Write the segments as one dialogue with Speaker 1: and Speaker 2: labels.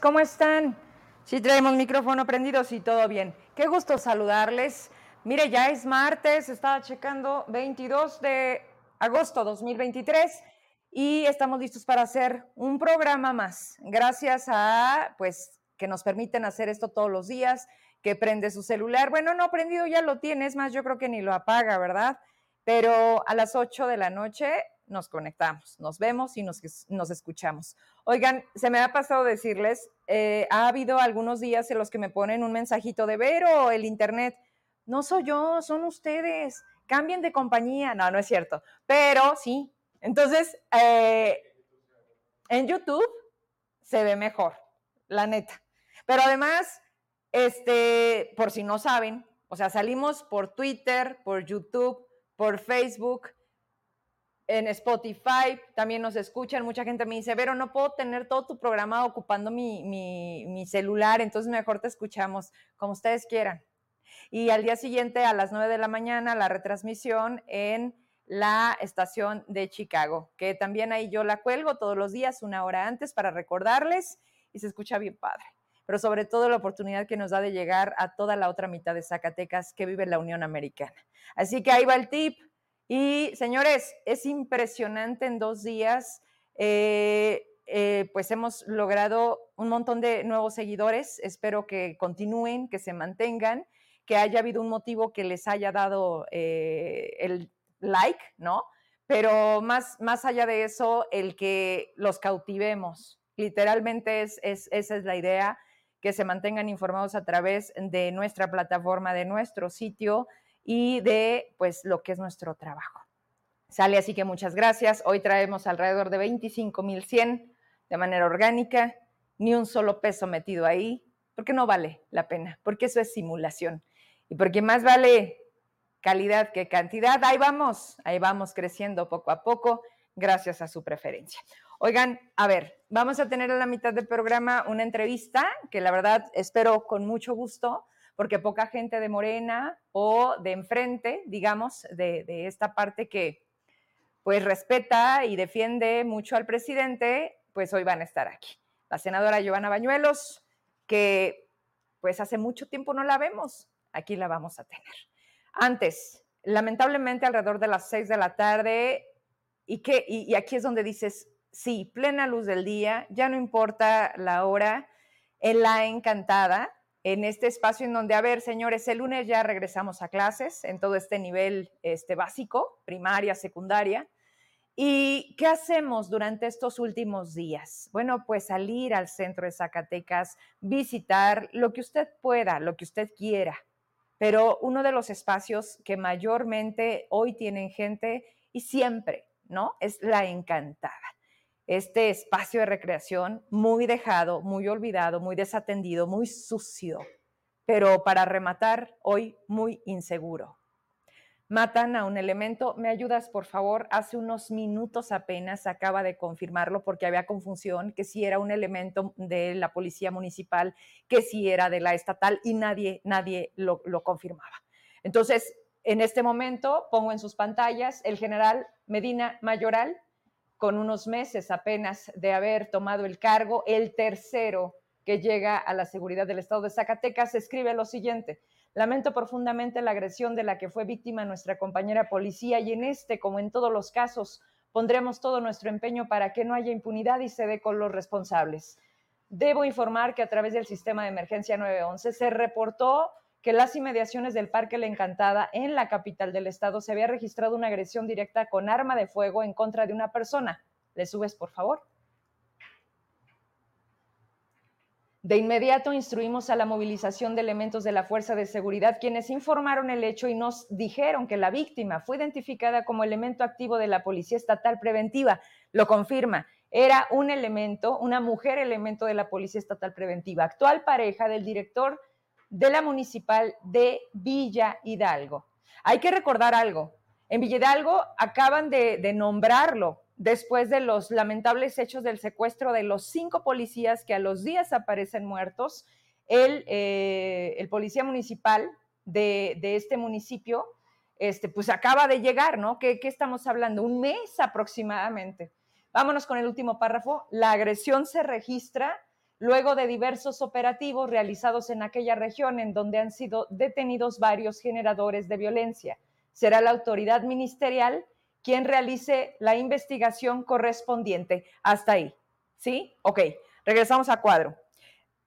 Speaker 1: ¿cómo están? Si traemos micrófono prendido, sí, todo bien. Qué gusto saludarles. Mire, ya es martes, estaba checando 22 de agosto 2023 y estamos listos para hacer un programa más. Gracias a, pues, que nos permiten hacer esto todos los días, que prende su celular. Bueno, no prendido ya lo tiene, es más, yo creo que ni lo apaga, ¿verdad? Pero a las 8 de la noche nos conectamos, nos vemos y nos, nos escuchamos. Oigan, se me ha pasado decirles, eh, ha habido algunos días en los que me ponen un mensajito de Vero, el internet. No soy yo, son ustedes. Cambien de compañía. No, no es cierto. Pero sí. Entonces, eh, en YouTube se ve mejor, la neta. Pero además, este, por si no saben, o sea, salimos por Twitter, por YouTube, por Facebook, en Spotify también nos escuchan. Mucha gente me dice, pero no puedo tener todo tu programa ocupando mi, mi, celular, entonces mejor te escuchamos como ustedes quieran. Y al día siguiente, a las 9 de la mañana, la retransmisión en la estación de Chicago, que también ahí yo la cuelgo todos los días, una hora antes, para recordarles y se escucha bien padre. Pero sobre todo la oportunidad que nos da de llegar a toda la otra mitad de Zacatecas que vive la Unión Americana. Así que ahí va el tip y señores, es impresionante en dos días. Eh, eh, pues hemos logrado un montón de nuevos seguidores. Espero que continúen, que se mantengan, que haya habido un motivo que les haya dado eh, el like, ¿no? Pero más, más allá de eso, el que los cautivemos. Literalmente es, es, esa es la idea, que se mantengan informados a través de nuestra plataforma, de nuestro sitio, y de pues lo que es nuestro trabajo. Sale así que muchas gracias. Hoy traemos alrededor de 25.100 de manera orgánica, ni un solo peso metido ahí, porque no vale la pena, porque eso es simulación. Y porque más vale calidad que cantidad, ahí vamos, ahí vamos creciendo poco a poco, gracias a su preferencia. Oigan, a ver, vamos a tener a la mitad del programa una entrevista que la verdad espero con mucho gusto porque poca gente de Morena o de enfrente, digamos, de, esta parte que pues respeta y defiende mucho al presidente, pues hoy van a estar aquí. La senadora Giovanna Bañuelos, que pues hace mucho tiempo no la vemos, aquí la vamos a tener. Antes, lamentablemente alrededor de las seis de la tarde, y, que, y aquí es donde dices, sí, plena luz del día, ya no importa la hora, en la encantada, en este espacio en donde, a ver, señores, el lunes ya regresamos a clases en todo este nivel este, básico, primaria, secundaria. ¿Y qué hacemos durante estos últimos días? Bueno, pues salir al centro de Zacatecas, visitar lo que usted pueda, lo que usted quiera. Pero uno de los espacios que mayormente hoy tienen gente y siempre, ¿no? Es la encantada este espacio de recreación muy dejado, muy olvidado, muy desatendido, muy sucio, pero para rematar, hoy muy inseguro. Matan a un elemento, ¿me ayudas por favor? Hace unos minutos apenas acaba de confirmarlo porque había confusión que si era un elemento de la policía municipal, que si era de la estatal y nadie, nadie lo, lo confirmaba. Entonces, en este momento pongo en sus pantallas el general Medina Mayoral, con unos meses apenas de haber tomado el cargo, el tercero que llega a la seguridad del Estado de Zacatecas, escribe lo siguiente. Lamento profundamente la agresión de la que fue víctima nuestra compañera policía y en este, como en todos los casos, pondremos todo nuestro empeño para que no haya impunidad y se dé con los responsables. Debo informar que a través del sistema de emergencia 911 se reportó que las inmediaciones del Parque La Encantada, en la capital del estado, se había registrado una agresión directa con arma de fuego en contra de una persona. ¿Le subes, por favor? De inmediato instruimos a la movilización de elementos de la Fuerza de Seguridad, quienes informaron el hecho y nos dijeron que la víctima fue identificada como elemento activo de la Policía Estatal Preventiva. Lo confirma. Era un elemento, una mujer elemento de la Policía Estatal Preventiva, actual pareja del director de la municipal de Villa Hidalgo. Hay que recordar algo. En Villa Hidalgo acaban de, nombrarlo después de los lamentables hechos del secuestro de los cinco policías que a los días aparecen muertos. El, eh, policía municipal de, este municipio, este, pues acaba de llegar, ¿no? ¿Qué, ¿Qué estamos hablando? Un mes aproximadamente. Vámonos con el último párrafo. La agresión se registra luego de diversos operativos realizados en aquella región en donde han sido detenidos varios generadores de violencia. Será la autoridad ministerial quien realice la investigación correspondiente. Hasta ahí. ¿Sí? Ok, regresamos a cuadro.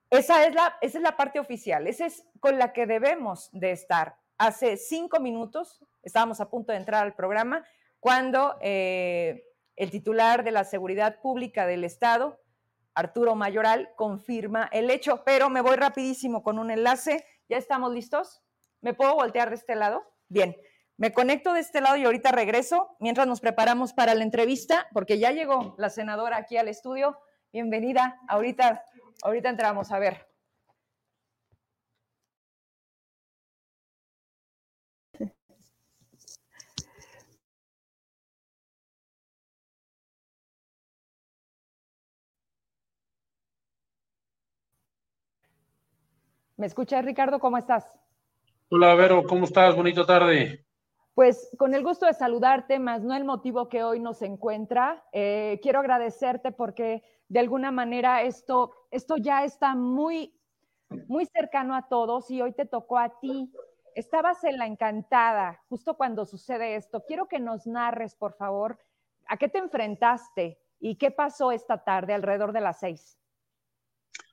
Speaker 1: Esa es, la, esa es la parte oficial, esa es con la que debemos de estar. Hace cinco minutos estábamos a punto de entrar al programa cuando eh, el titular de la Seguridad Pública del Estado, Arturo Mayoral, confirma el hecho, pero me voy rapidísimo con un enlace. ¿Ya estamos listos? ¿Me puedo voltear de este lado? Bien, me conecto de este lado y ahorita regreso mientras nos preparamos para la entrevista, porque ya llegó la senadora aquí al estudio. Bienvenida, ahorita Ahorita entramos, a ver. ¿Me escuchas, Ricardo? ¿Cómo estás?
Speaker 2: Hola, Vero, ¿cómo estás? Bonita tarde.
Speaker 1: Pues con el gusto de saludarte, más no el motivo que hoy nos encuentra. Eh, quiero agradecerte porque de alguna manera esto, esto ya está muy, muy cercano a todos y hoy te tocó a ti. Estabas en la encantada justo cuando sucede esto. Quiero que nos narres, por favor, a qué te enfrentaste y qué pasó esta tarde alrededor de las seis.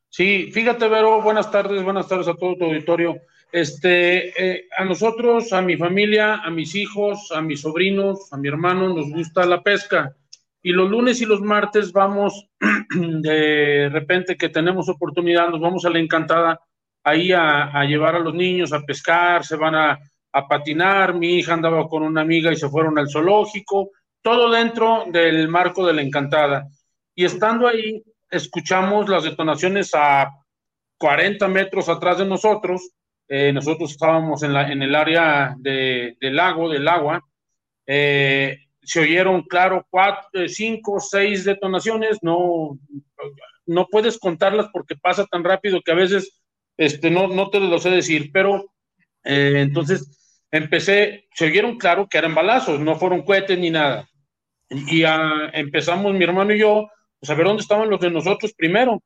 Speaker 2: Sí, fíjate, Vero, buenas tardes, buenas tardes a todo tu auditorio. Este, eh, a nosotros, a mi familia, a mis hijos, a mis sobrinos, a mi hermano, nos gusta la pesca y los lunes y los martes vamos, de repente que tenemos oportunidad, nos vamos a la encantada ahí a, llevar a los niños a pescar, se van a, a, patinar, mi hija andaba con una amiga y se fueron al zoológico, todo dentro del marco de la encantada. Y estando ahí, escuchamos las detonaciones a 40 metros atrás de nosotros, eh, nosotros estábamos en, la, en el área de, del lago, del agua, eh, se oyeron, claro, cuatro, eh, cinco, seis detonaciones, no, no puedes contarlas porque pasa tan rápido que a veces este, no, no te lo sé decir, pero entonces empecé, se oyeron, claro, que eran balazos, no fueron cohetes ni nada. Y, empezamos mi hermano y yo, pues a ver dónde estaban los de nosotros primero.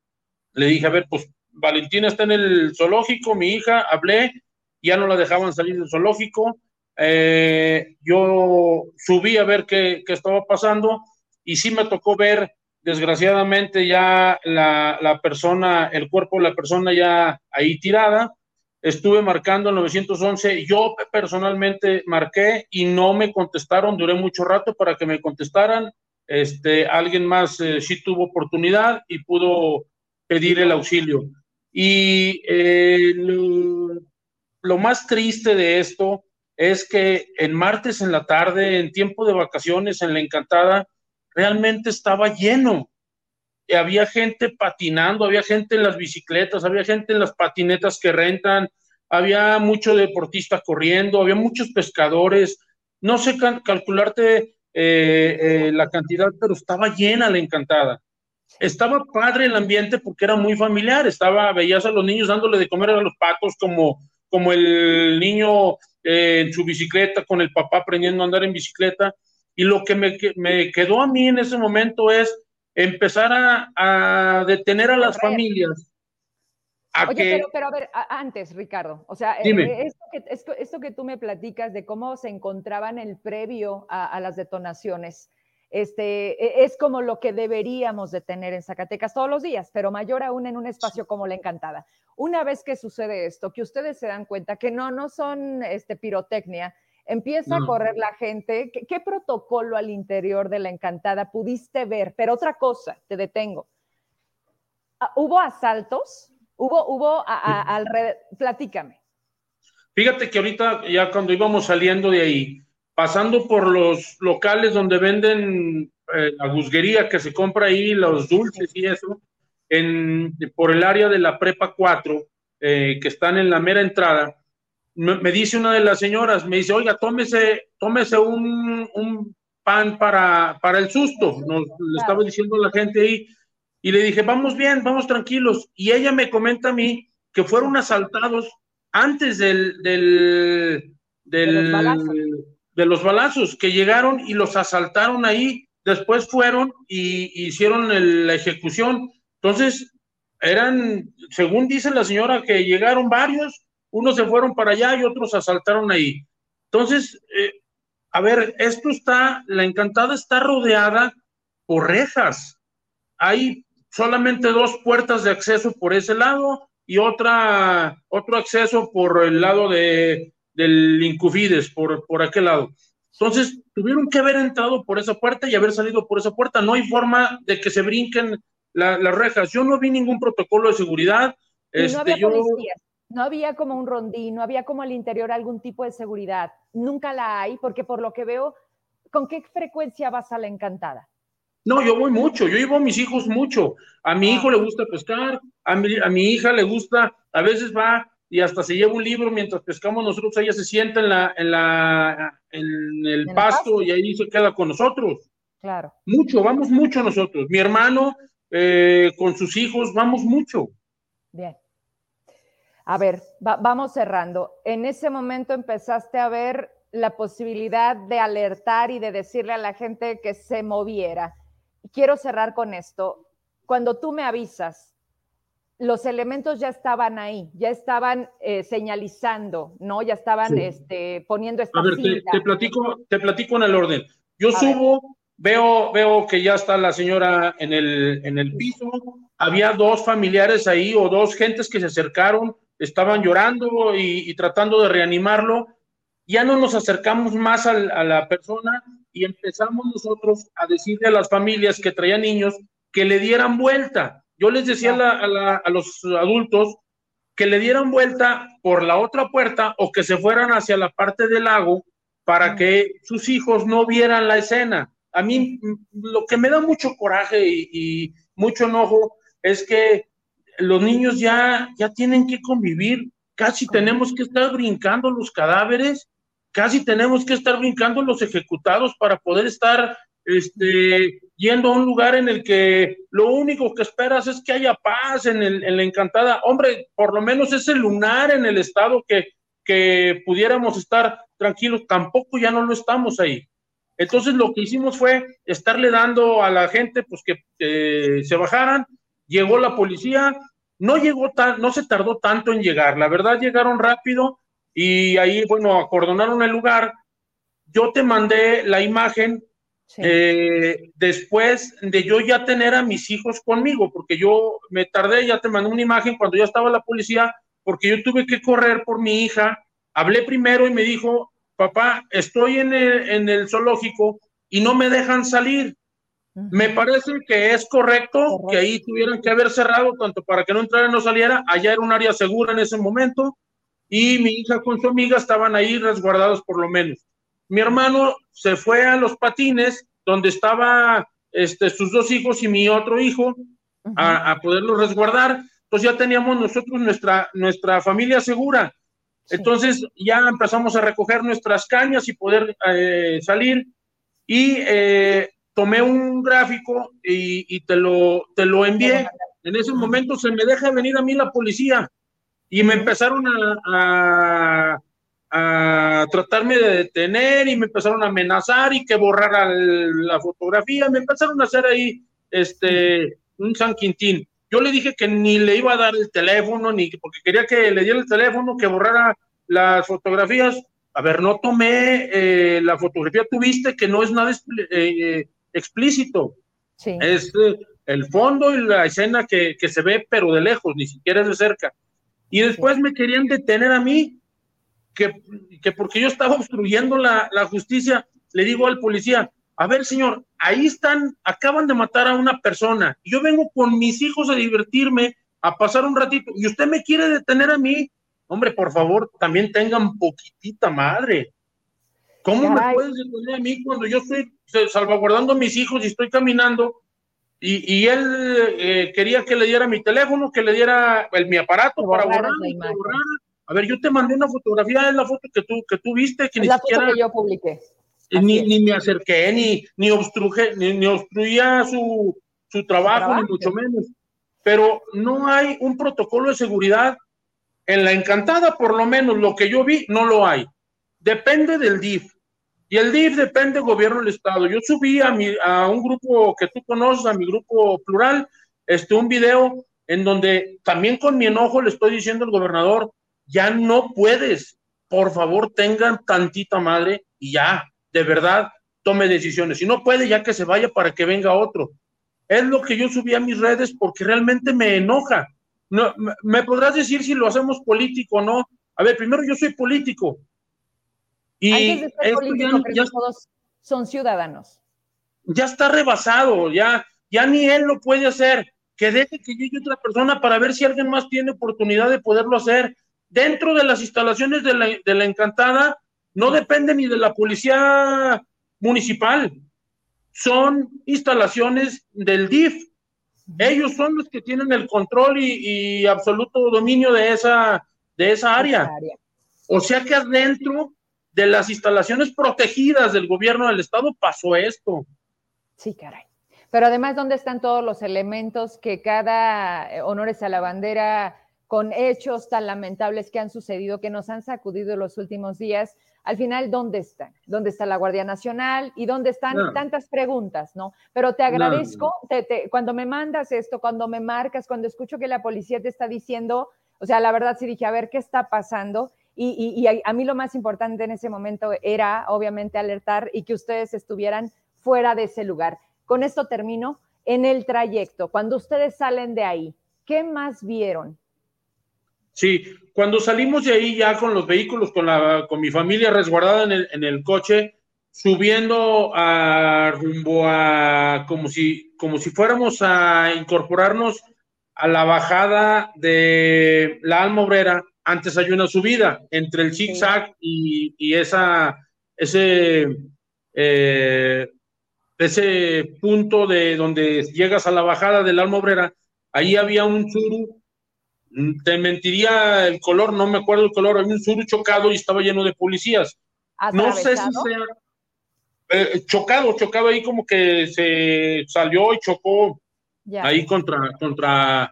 Speaker 2: Le dije, a ver, pues Valentina está en el zoológico, mi hija, hablé, ya no la dejaban salir del zoológico, eh, yo subí a ver qué, estaba pasando y sí me tocó ver, desgraciadamente, ya la, persona, el cuerpo de la persona ya ahí tirada. Estuve marcando el 911, yo personalmente marqué y no me contestaron, duré mucho rato para que me contestaran. Este, alguien más eh, sí tuvo oportunidad y pudo pedir el auxilio. Y eh, lo, más triste de esto es que en martes en la tarde, en tiempo de vacaciones en la Encantada, realmente estaba lleno. Había gente patinando, había gente en las bicicletas, había gente en las patinetas que rentan, había mucho deportista corriendo, había muchos pescadores. No sé calcularte eh, eh, la cantidad, pero estaba llena la Encantada. Estaba padre el ambiente porque era muy familiar, estaba, veías a los niños dándole de comer a los patos como, como el niño eh, en su bicicleta, con el papá aprendiendo a andar en bicicleta. Y lo que me, me quedó a mí en ese momento es empezar a, detener a las familias.
Speaker 1: Oye, pero, a ver, antes, Ricardo, o sea, eh, esto, que, esto, que, tú me platicas de cómo se encontraban el previo a las detonaciones, este, e, es como lo que deberíamos de tener en Zacatecas todos los días, pero mayor aún en un espacio como La Encantada. Una vez que sucede esto, que ustedes se dan cuenta que no, no son este, pirotecnia, empieza a correr la gente. ¿Qué, protocolo al interior de La Encantada pudiste ver? Pero otra cosa, te detengo. Ah, ¿Hubo asaltos? ¿Hubo, hubo alrededor? Platícame.
Speaker 2: Fíjate que ahorita ya cuando íbamos saliendo de ahí, pasando por los locales donde venden eh, la guzguería que se compra ahí, los dulces y eso, en, por el área de la Prepa 4, eh, que están en la mera entrada, me, dice una de las señoras, me dice, oiga, tómese, tómese un, un pan para, para el susto, nos le estaba diciendo la gente ahí, y le dije, vamos bien, vamos tranquilos, y ella me comenta a mí que fueron asaltados antes del, del, del de los balazos que llegaron y los asaltaron ahí, después fueron y hicieron la ejecución. Entonces, eran, según dice la señora, que llegaron varios, unos se fueron para allá y otros asaltaron ahí. Entonces, eh, a ver, esto está, la encantada está rodeada por rejas. Hay solamente dos puertas de acceso por ese lado y otra, otro acceso por el lado de, del Incufides, por, por aquel lado. Entonces, tuvieron que haber entrado por esa puerta y haber salido por esa puerta. No hay forma de que se brinquen las rejas. Yo no vi ningún protocolo de seguridad.
Speaker 1: no, este, había no había como un rondín, no había como al interior algún tipo de seguridad. Nunca la hay, porque por lo que veo, ¿con qué frecuencia vas a la encantada?
Speaker 2: No, yo voy mucho, yo llevo a mis hijos mucho. A mi hijo le gusta pescar, a mi, a mi hija le gusta, a veces va y hasta se lleva un libro mientras pescamos nosotros, ella se sienta en la, en la, en el, pasto, y ahí se queda con nosotros.
Speaker 1: Claro.
Speaker 2: Mucho, vamos mucho nosotros. Mi hermano eh, con sus hijos, vamos mucho.
Speaker 1: Bien. A ver, vamos cerrando. En ese momento empezaste a ver la posibilidad de alertar y de decirle a la gente que se moviera quiero cerrar con esto. Cuando tú me avisas, los elementos ya estaban ahí, ya estaban eh, señalizando, ¿no? Ya estaban este, poniendo esta
Speaker 2: A ver, te, platico, te platico en el orden. Yo subo, veo, veo que ya está la señora en el, en el piso, había dos familiares ahí o dos gentes que se acercaron, estaban llorando y, tratando de reanimarlo. Ya no nos acercamos más a la persona, y empezamos nosotros a decirle a las familias que traían niños que le dieran vuelta. Yo les decía a, los adultos que le dieran vuelta por la otra puerta o que se fueran hacia la parte del lago para que sus hijos no vieran la escena. A mí lo que me da mucho coraje y, mucho enojo es que los niños ya, ya tienen que convivir, casi tenemos que estar brincando los cadáveres casi tenemos que estar brincando los ejecutados para poder estar este, yendo a un lugar en el que lo único que esperas es que haya paz en, el, la encantada. Hombre, por lo menos ese lunar en el estado que, que pudiéramos estar tranquilos, tampoco ya no lo estamos ahí. Entonces lo que hicimos fue estarle dando a la gente pues que se bajaran, llegó la policía, no llegó tan, no se tardó tanto en llegar, la verdad llegaron rápido, y ahí, bueno, acordonaron el lugar. Yo te mandé la imagen eh, después de yo ya tener a mis hijos conmigo, porque yo me tardé, ya te mandé una imagen cuando ya estaba la policía, porque yo tuve que correr por mi hija. Hablé primero y me dijo, papá, estoy en el, en el zoológico y no me dejan salir. Me parece que es correcto, que ahí tuvieran que haber cerrado, tanto para que no entrara y no saliera. Allá era un área segura en ese momento y mi hija con su amiga estaban ahí resguardados por lo menos. Mi hermano se fue a los patines donde estaba este, sus dos hijos y mi otro hijo a, poderlos resguardar. Entonces ya teníamos nosotros nuestra, nuestra familia segura. Entonces ya empezamos a recoger nuestras cañas y poder eh, salir. Y eh, tomé un gráfico y, y, te, lo, te lo envié. En ese momento se me deja venir a mí la policía y me empezaron a, a, tratarme de detener y me empezaron a amenazar y que borrara la fotografía, me empezaron a hacer ahí este, un San Quintín. Yo le dije que ni le iba a dar el teléfono, ni porque quería que le diera el teléfono, que borrara las fotografías. A ver, no tomé eh, la fotografía, tuviste que no es nada eh, explícito. Sí. Es eh, el fondo y la escena que, que, se ve, pero de lejos, ni siquiera es de cerca. Y después me querían detener a mí, que, que porque yo estaba obstruyendo la, la, justicia, le digo al policía, a ver señor, ahí están, acaban de matar a una persona, yo vengo con mis hijos a divertirme, a pasar un ratito, y usted me quiere detener a mí, hombre, por favor, también tengan poquitita madre. ¿Cómo me puedes detener a mí cuando yo estoy salvaguardando a mis hijos y estoy caminando y, él eh, quería que le diera mi teléfono, que le diera el, mi aparato para borrar, A ver, yo te mandé una fotografía, es la foto que tú, que tú viste, que
Speaker 1: ni la siquiera, foto que yo publiqué.
Speaker 2: Ni, ni, me acerqué, ni, ni, obstruje, ni, obstruía su, su trabajo, ni mucho menos. Pero no hay un protocolo de seguridad. En la encantada, por lo menos, lo que yo vi, no lo hay. Depende del DIF. Y el DIF depende del gobierno del Estado. Yo subí a, mi, a un grupo que tú conoces, a mi grupo plural, este, un video en donde también con mi enojo le estoy diciendo al gobernador, ya no puedes, por favor tengan tantita madre y ya, de verdad, tome decisiones. Si no puede, ya que se vaya para que venga otro. Es lo que yo subí a mis redes porque realmente me enoja. No, me podrás decir si lo hacemos político o no. A ver, primero yo soy político.
Speaker 1: Y ya, todos son ciudadanos.
Speaker 2: Ya está rebasado, ya, ya ni él lo puede hacer. Que deje que llegue otra persona para ver si alguien más tiene oportunidad de poderlo hacer. Dentro de las instalaciones de la, de la encantada, no depende ni de la policía municipal, son instalaciones del DIF. Ellos son los que tienen el control y, absoluto dominio de esa, de esa área. O sea que adentro de las instalaciones protegidas del gobierno del estado pasó esto.
Speaker 1: Sí, caray. Pero además, ¿dónde están todos los elementos que cada eh, honores a la bandera con hechos tan lamentables que han sucedido, que nos han sacudido los últimos días? al final, ¿dónde están? ¿Dónde está la Guardia Nacional? ¿Y dónde están tantas preguntas, no? Pero te agradezco, cuando me mandas esto, cuando me marcas, cuando escucho que la policía te está diciendo, o sea, la verdad sí dije, a ver, ¿qué está pasando? Y, a, mí lo más importante en ese momento era, obviamente, alertar y que ustedes estuvieran fuera de ese lugar. Con esto termino. En el trayecto, cuando ustedes salen de ahí, ¿qué más vieron?
Speaker 2: Sí, cuando salimos de ahí ya con los vehículos, con, la, con mi familia resguardada en el, coche, subiendo a rumbo a como si, como si fuéramos a incorporarnos a la bajada de la Alma Obrera, antes hay una subida entre el zigzag y, y, esa, ese, eh, ese punto de donde llegas a la bajada del Alma Obrera, ahí había un suru Mm, te mentiría el color, no me acuerdo el color, había un sur chocado y estaba lleno de policías. No sé si sea eh, chocado, chocado ahí como que se salió y chocó ahí contra, contra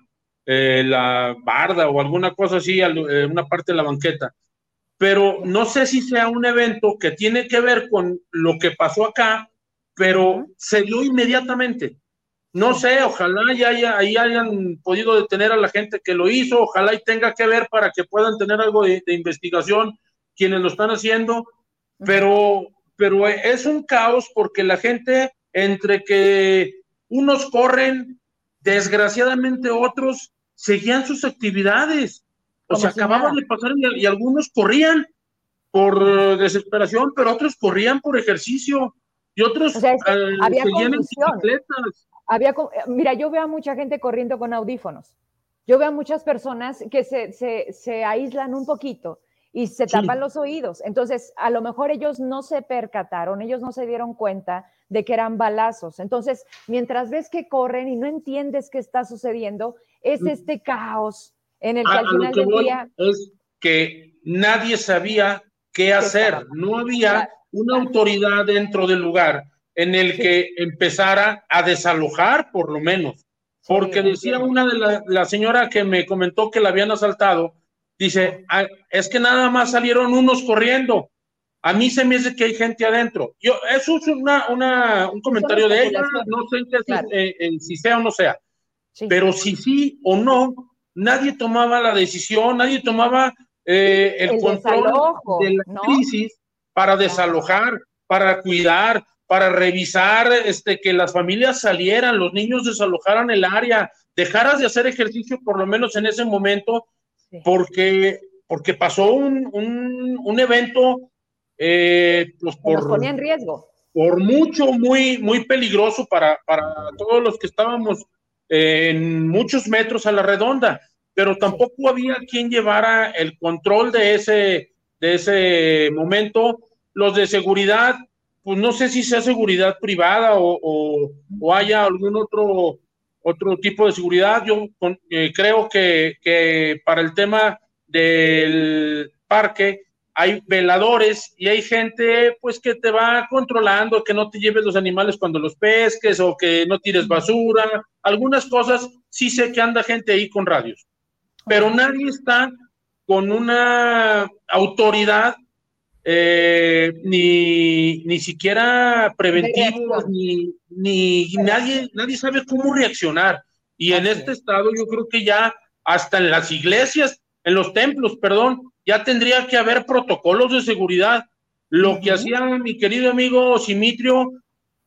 Speaker 2: eh, la barda o alguna cosa así, eh, una parte de la banqueta. Pero no sé si sea un evento que tiene que ver con lo que pasó acá, pero se dio inmediatamente. No sé, ojalá ya haya, ahí hayan podido detener a la gente que lo hizo, ojalá y tenga que ver para que puedan tener algo de, investigación quienes lo están haciendo, pero, pero es un caos porque la gente, entre que unos corren, desgraciadamente otros seguían sus actividades. O sea, acababan de pasar y, algunos corrían por desesperación, pero otros corrían por ejercicio y otros
Speaker 1: o eh, había seguían en bicicletas. Había, mira, yo veo a mucha gente corriendo con audífonos. Yo veo a muchas personas que se, se, se aíslan un poquito y se tapan los oídos. Entonces, a lo mejor ellos no se percataron, ellos no se dieron cuenta de que eran balazos. Entonces, mientras ves que corren y no entiendes qué está sucediendo, es mm. este caos en el que al final del día...
Speaker 2: Es que nadie sabía qué hacer, no había una autoridad dentro del lugar en el que empezara a desalojar, por lo menos. Porque decía una de la, la, señora que me comentó que la habían asaltado, dice, ah, es que nada más salieron unos corriendo. A mí se me dice que hay gente adentro. Yo, eso es una, una un comentario de ella, no sé si, si sea o no sea. Pero si sí o no, nadie tomaba la decisión, nadie tomaba eh, el, control de la crisis para desalojar, para cuidar, para revisar este, que las familias salieran, los niños desalojaran el área, dejaras de hacer ejercicio por lo menos en ese momento, porque, porque pasó un, un, evento eh, pues por,
Speaker 1: ponía en riesgo.
Speaker 2: Por mucho, muy, muy peligroso para, para todos los que estábamos en muchos metros a la redonda, pero tampoco había quien llevara el control de ese, de ese momento. Los de seguridad pues no sé si sea seguridad privada o, haya algún otro, otro tipo de seguridad. Yo eh, creo que, para el tema del parque hay veladores y hay gente pues que te va controlando, que no te lleves los animales cuando los pesques o que no tires basura, algunas cosas, sí sé que anda gente ahí con radios, pero nadie está con una autoridad eh, ni, ni siquiera preventivos, ni, ni nadie, nadie sabe cómo reaccionar. Y en este estado yo creo que ya hasta en las iglesias, en los templos, perdón, ya tendría que haber protocolos de seguridad. Lo que hacía mi querido amigo Simitrio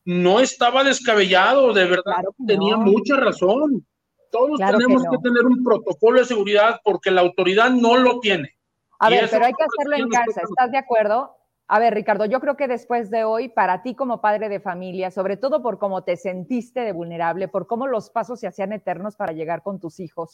Speaker 2: no estaba descabellado, de verdad, tenía mucha razón. Todos tenemos que, tener un protocolo de seguridad porque la autoridad no lo tiene.
Speaker 1: A ver, pero hay que hacerlo en casa, ¿estás de acuerdo? A ver, Ricardo, yo creo que después de hoy, para ti como padre de familia, sobre todo por cómo te sentiste de vulnerable, por cómo los pasos se hacían eternos para llegar con tus hijos,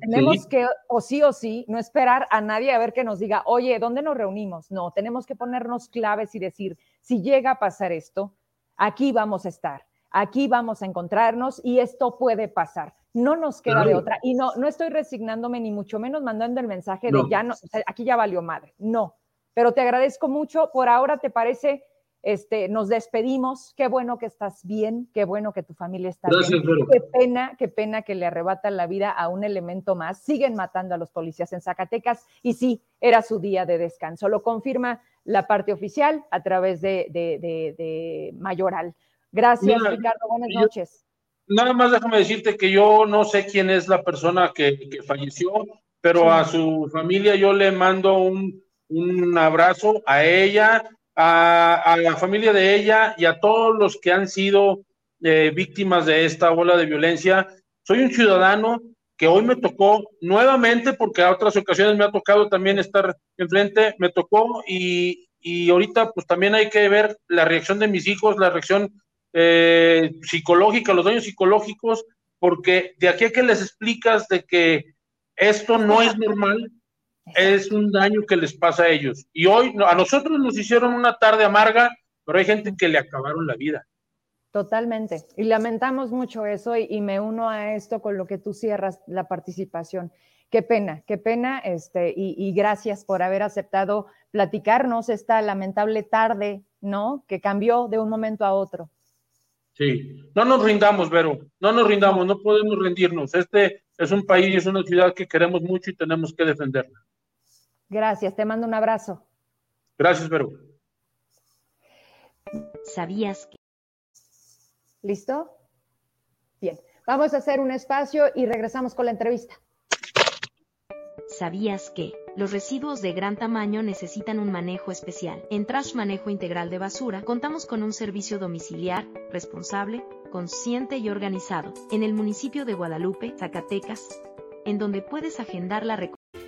Speaker 1: tenemos que, o sí o sí, no esperar a nadie a ver que nos diga, oye, ¿dónde nos reunimos? No, tenemos que ponernos claves y decir, si llega a pasar esto, aquí vamos a estar, aquí vamos a encontrarnos y esto puede pasar. No nos queda de otra. Y no, no estoy resignándome ni mucho menos mandando el mensaje de ya no, aquí ya valió madre. No, pero te agradezco mucho. Por ahora, ¿te parece? Este, nos despedimos. Qué bueno que estás bien, qué bueno que tu familia está bien. Qué pena, qué pena que le arrebatan la vida a un elemento más. Siguen matando a los policías en Zacatecas y sí, era su día de descanso. Lo confirma la parte oficial a través de, de, Mayoral. Gracias, Ricardo. Buenas noches.
Speaker 2: Nada más déjame decirte que yo no sé quién es la persona que, falleció, pero a su familia yo le mando un, abrazo a ella, a, la familia de ella y a todos los que han sido eh, víctimas de esta ola de violencia. Soy un ciudadano que hoy me tocó nuevamente, porque a otras ocasiones me ha tocado también estar enfrente, me tocó y, y ahorita pues también hay que ver la reacción de mis hijos, la reacción eh, psicológica, los daños psicológicos, porque de aquí a que les explicas de que esto no es normal, es un daño que les pasa a ellos. Y hoy a nosotros nos hicieron una tarde amarga, pero hay gente que le acabaron la vida.
Speaker 1: Totalmente. Y lamentamos mucho eso y, me uno a esto con lo que tú cierras la participación. Qué pena, qué pena, este, y, gracias por haber aceptado platicarnos esta lamentable tarde, ¿no? Que cambió de un momento a otro.
Speaker 2: Sí, no nos rindamos, Vero, no nos rindamos, no podemos rendirnos. Este es un país y es una ciudad que queremos mucho y tenemos que defenderla.
Speaker 1: Gracias, te mando un abrazo.
Speaker 2: Gracias, Vero.
Speaker 3: ¿Sabías que
Speaker 1: ¿Listo? Bien, vamos a hacer un espacio y regresamos con la entrevista.
Speaker 3: ¿Sabías que los residuos de gran tamaño necesitan un manejo especial? En Trash Manejo Integral de Basura contamos con un servicio domiciliar, responsable, consciente y organizado, en el municipio de Guadalupe, Zacatecas, en donde puedes agendar la recolección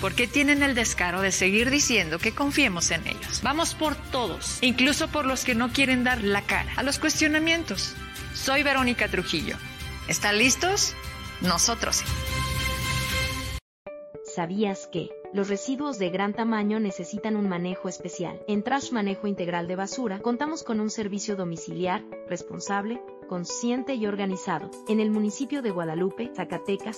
Speaker 4: porque tienen el descaro de seguir diciendo que confiemos en ellos. Vamos por todos, incluso por los que no quieren dar la cara a los cuestionamientos. Soy Verónica Trujillo. ¿Están listos? Nosotros sí.
Speaker 3: ¿Sabías que los residuos de gran tamaño necesitan un manejo especial? En Trash Manejo Integral de Basura contamos con un servicio domiciliar, responsable, consciente y organizado, en el municipio de Guadalupe, Zacatecas,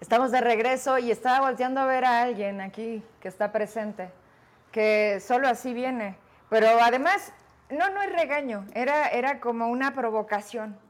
Speaker 1: Estamos de regreso y estaba volteando a ver a alguien aquí que está presente, que solo así viene. Pero además, no, no es regaño, era, era como una provocación.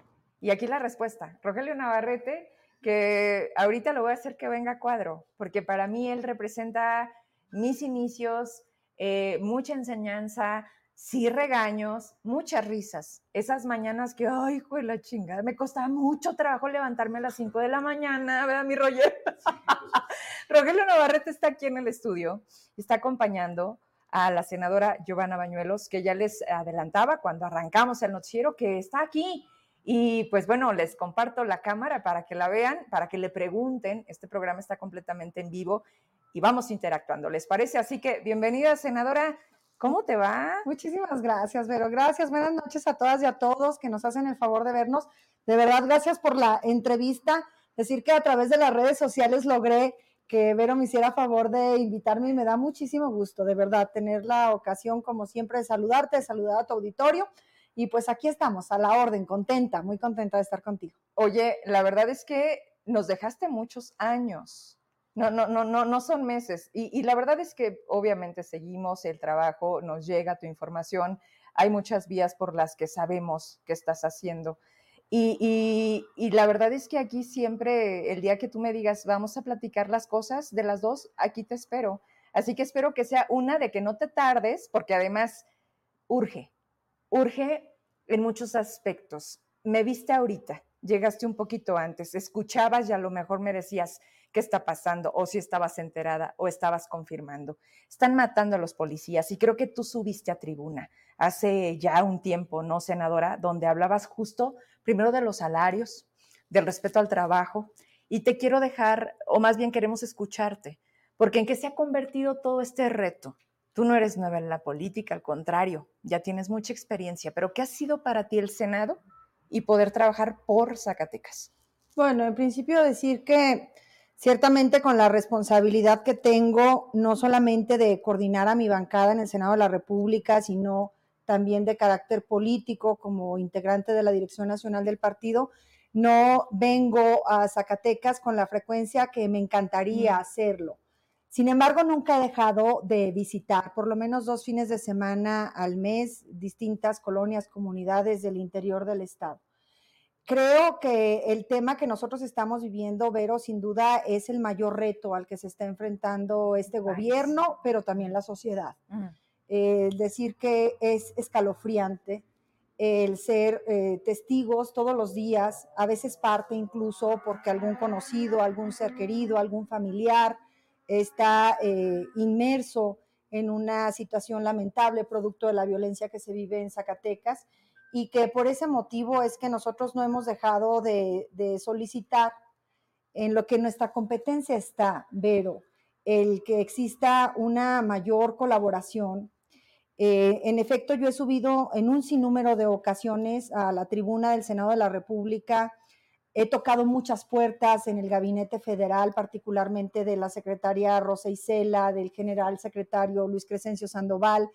Speaker 1: Y aquí la respuesta. Rogelio Navarrete, que ahorita lo voy a hacer que venga a cuadro, porque para mí él representa mis inicios, eh, mucha enseñanza, sí regaños, muchas risas. Esas mañanas que, ay, hijo de la chingada, me costaba mucho trabajo levantarme a las 5 de la mañana, ¿verdad, mi Roger? Rogelio Navarrete está aquí en el estudio, está acompañando a la senadora Giovanna Bañuelos, que ya les adelantaba cuando arrancamos el noticiero, que está aquí. Y pues bueno, les comparto la cámara para que la vean, para que le pregunten. Este programa está completamente en vivo y vamos interactuando. ¿Les parece? Así que bienvenida, senadora. ¿Cómo te va?
Speaker 5: Muchísimas gracias, Vero. Gracias. Buenas noches a todas y a todos que nos hacen el favor de vernos. De verdad, gracias por la entrevista. Decir que a través de las redes sociales logré que Vero me hiciera favor de invitarme y me da muchísimo gusto, de verdad, tener la ocasión, como siempre, de saludarte, de saludar a tu auditorio. Y pues aquí estamos, a la orden, contenta, muy contenta de estar contigo.
Speaker 1: Oye, la verdad es que nos dejaste muchos años no, no, no, no, no son meses. Y, la verdad es que obviamente seguimos el trabajo, nos llega tu información, hay muchas vías por las que sabemos qué estás haciendo. Y, y, la verdad es que aquí siempre, el día que tú me digas, vamos a platicar las cosas de las dos, aquí te espero. Así que espero que sea una de que no te tardes, porque además urge, urge en muchos aspectos. Me viste ahorita, llegaste un poquito antes, escuchabas y a lo mejor me decías, qué está pasando o si estabas enterada o estabas confirmando. Están matando a los policías y creo que tú subiste a tribuna hace ya un tiempo, ¿no, senadora? Donde hablabas justo primero de los salarios, del respeto al trabajo y te quiero dejar, o más bien queremos escucharte, porque en qué se ha convertido todo este reto. Tú no eres nueva en la política, al contrario, ya tienes mucha experiencia, pero ¿qué ha sido para ti el Senado y poder trabajar por Zacatecas?
Speaker 5: Bueno, en principio decir que ciertamente con la responsabilidad que tengo, no solamente de coordinar a mi bancada en el Senado de la República, sino también de carácter político como integrante de la Dirección Nacional del Partido, no vengo a Zacatecas con la frecuencia que me encantaría hacerlo. Sin embargo, nunca he dejado de visitar por lo menos dos fines de semana al mes distintas colonias, comunidades del interior del estado. Creo que el tema que nosotros estamos viviendo, Vero, sin duda es el mayor reto al que se está enfrentando este gobierno, pero también la sociedad. Es decir que es escalofriante el ser eh, testigos todos los días, a veces parte incluso porque algún conocido, algún ser querido, algún familiar está eh, inmerso en una situación lamentable producto de la violencia que se vive en Zacatecas y que por ese motivo es que nosotros no hemos dejado de, solicitar en lo que nuestra competencia está, Vero, el que exista una mayor colaboración. Eh, en efecto, yo he subido en un sinnúmero de ocasiones a la tribuna del Senado de la República. He tocado muchas puertas en el gabinete federal, particularmente de la secretaria Rosa Isela, del general secretario Luis Crescencio Sandoval,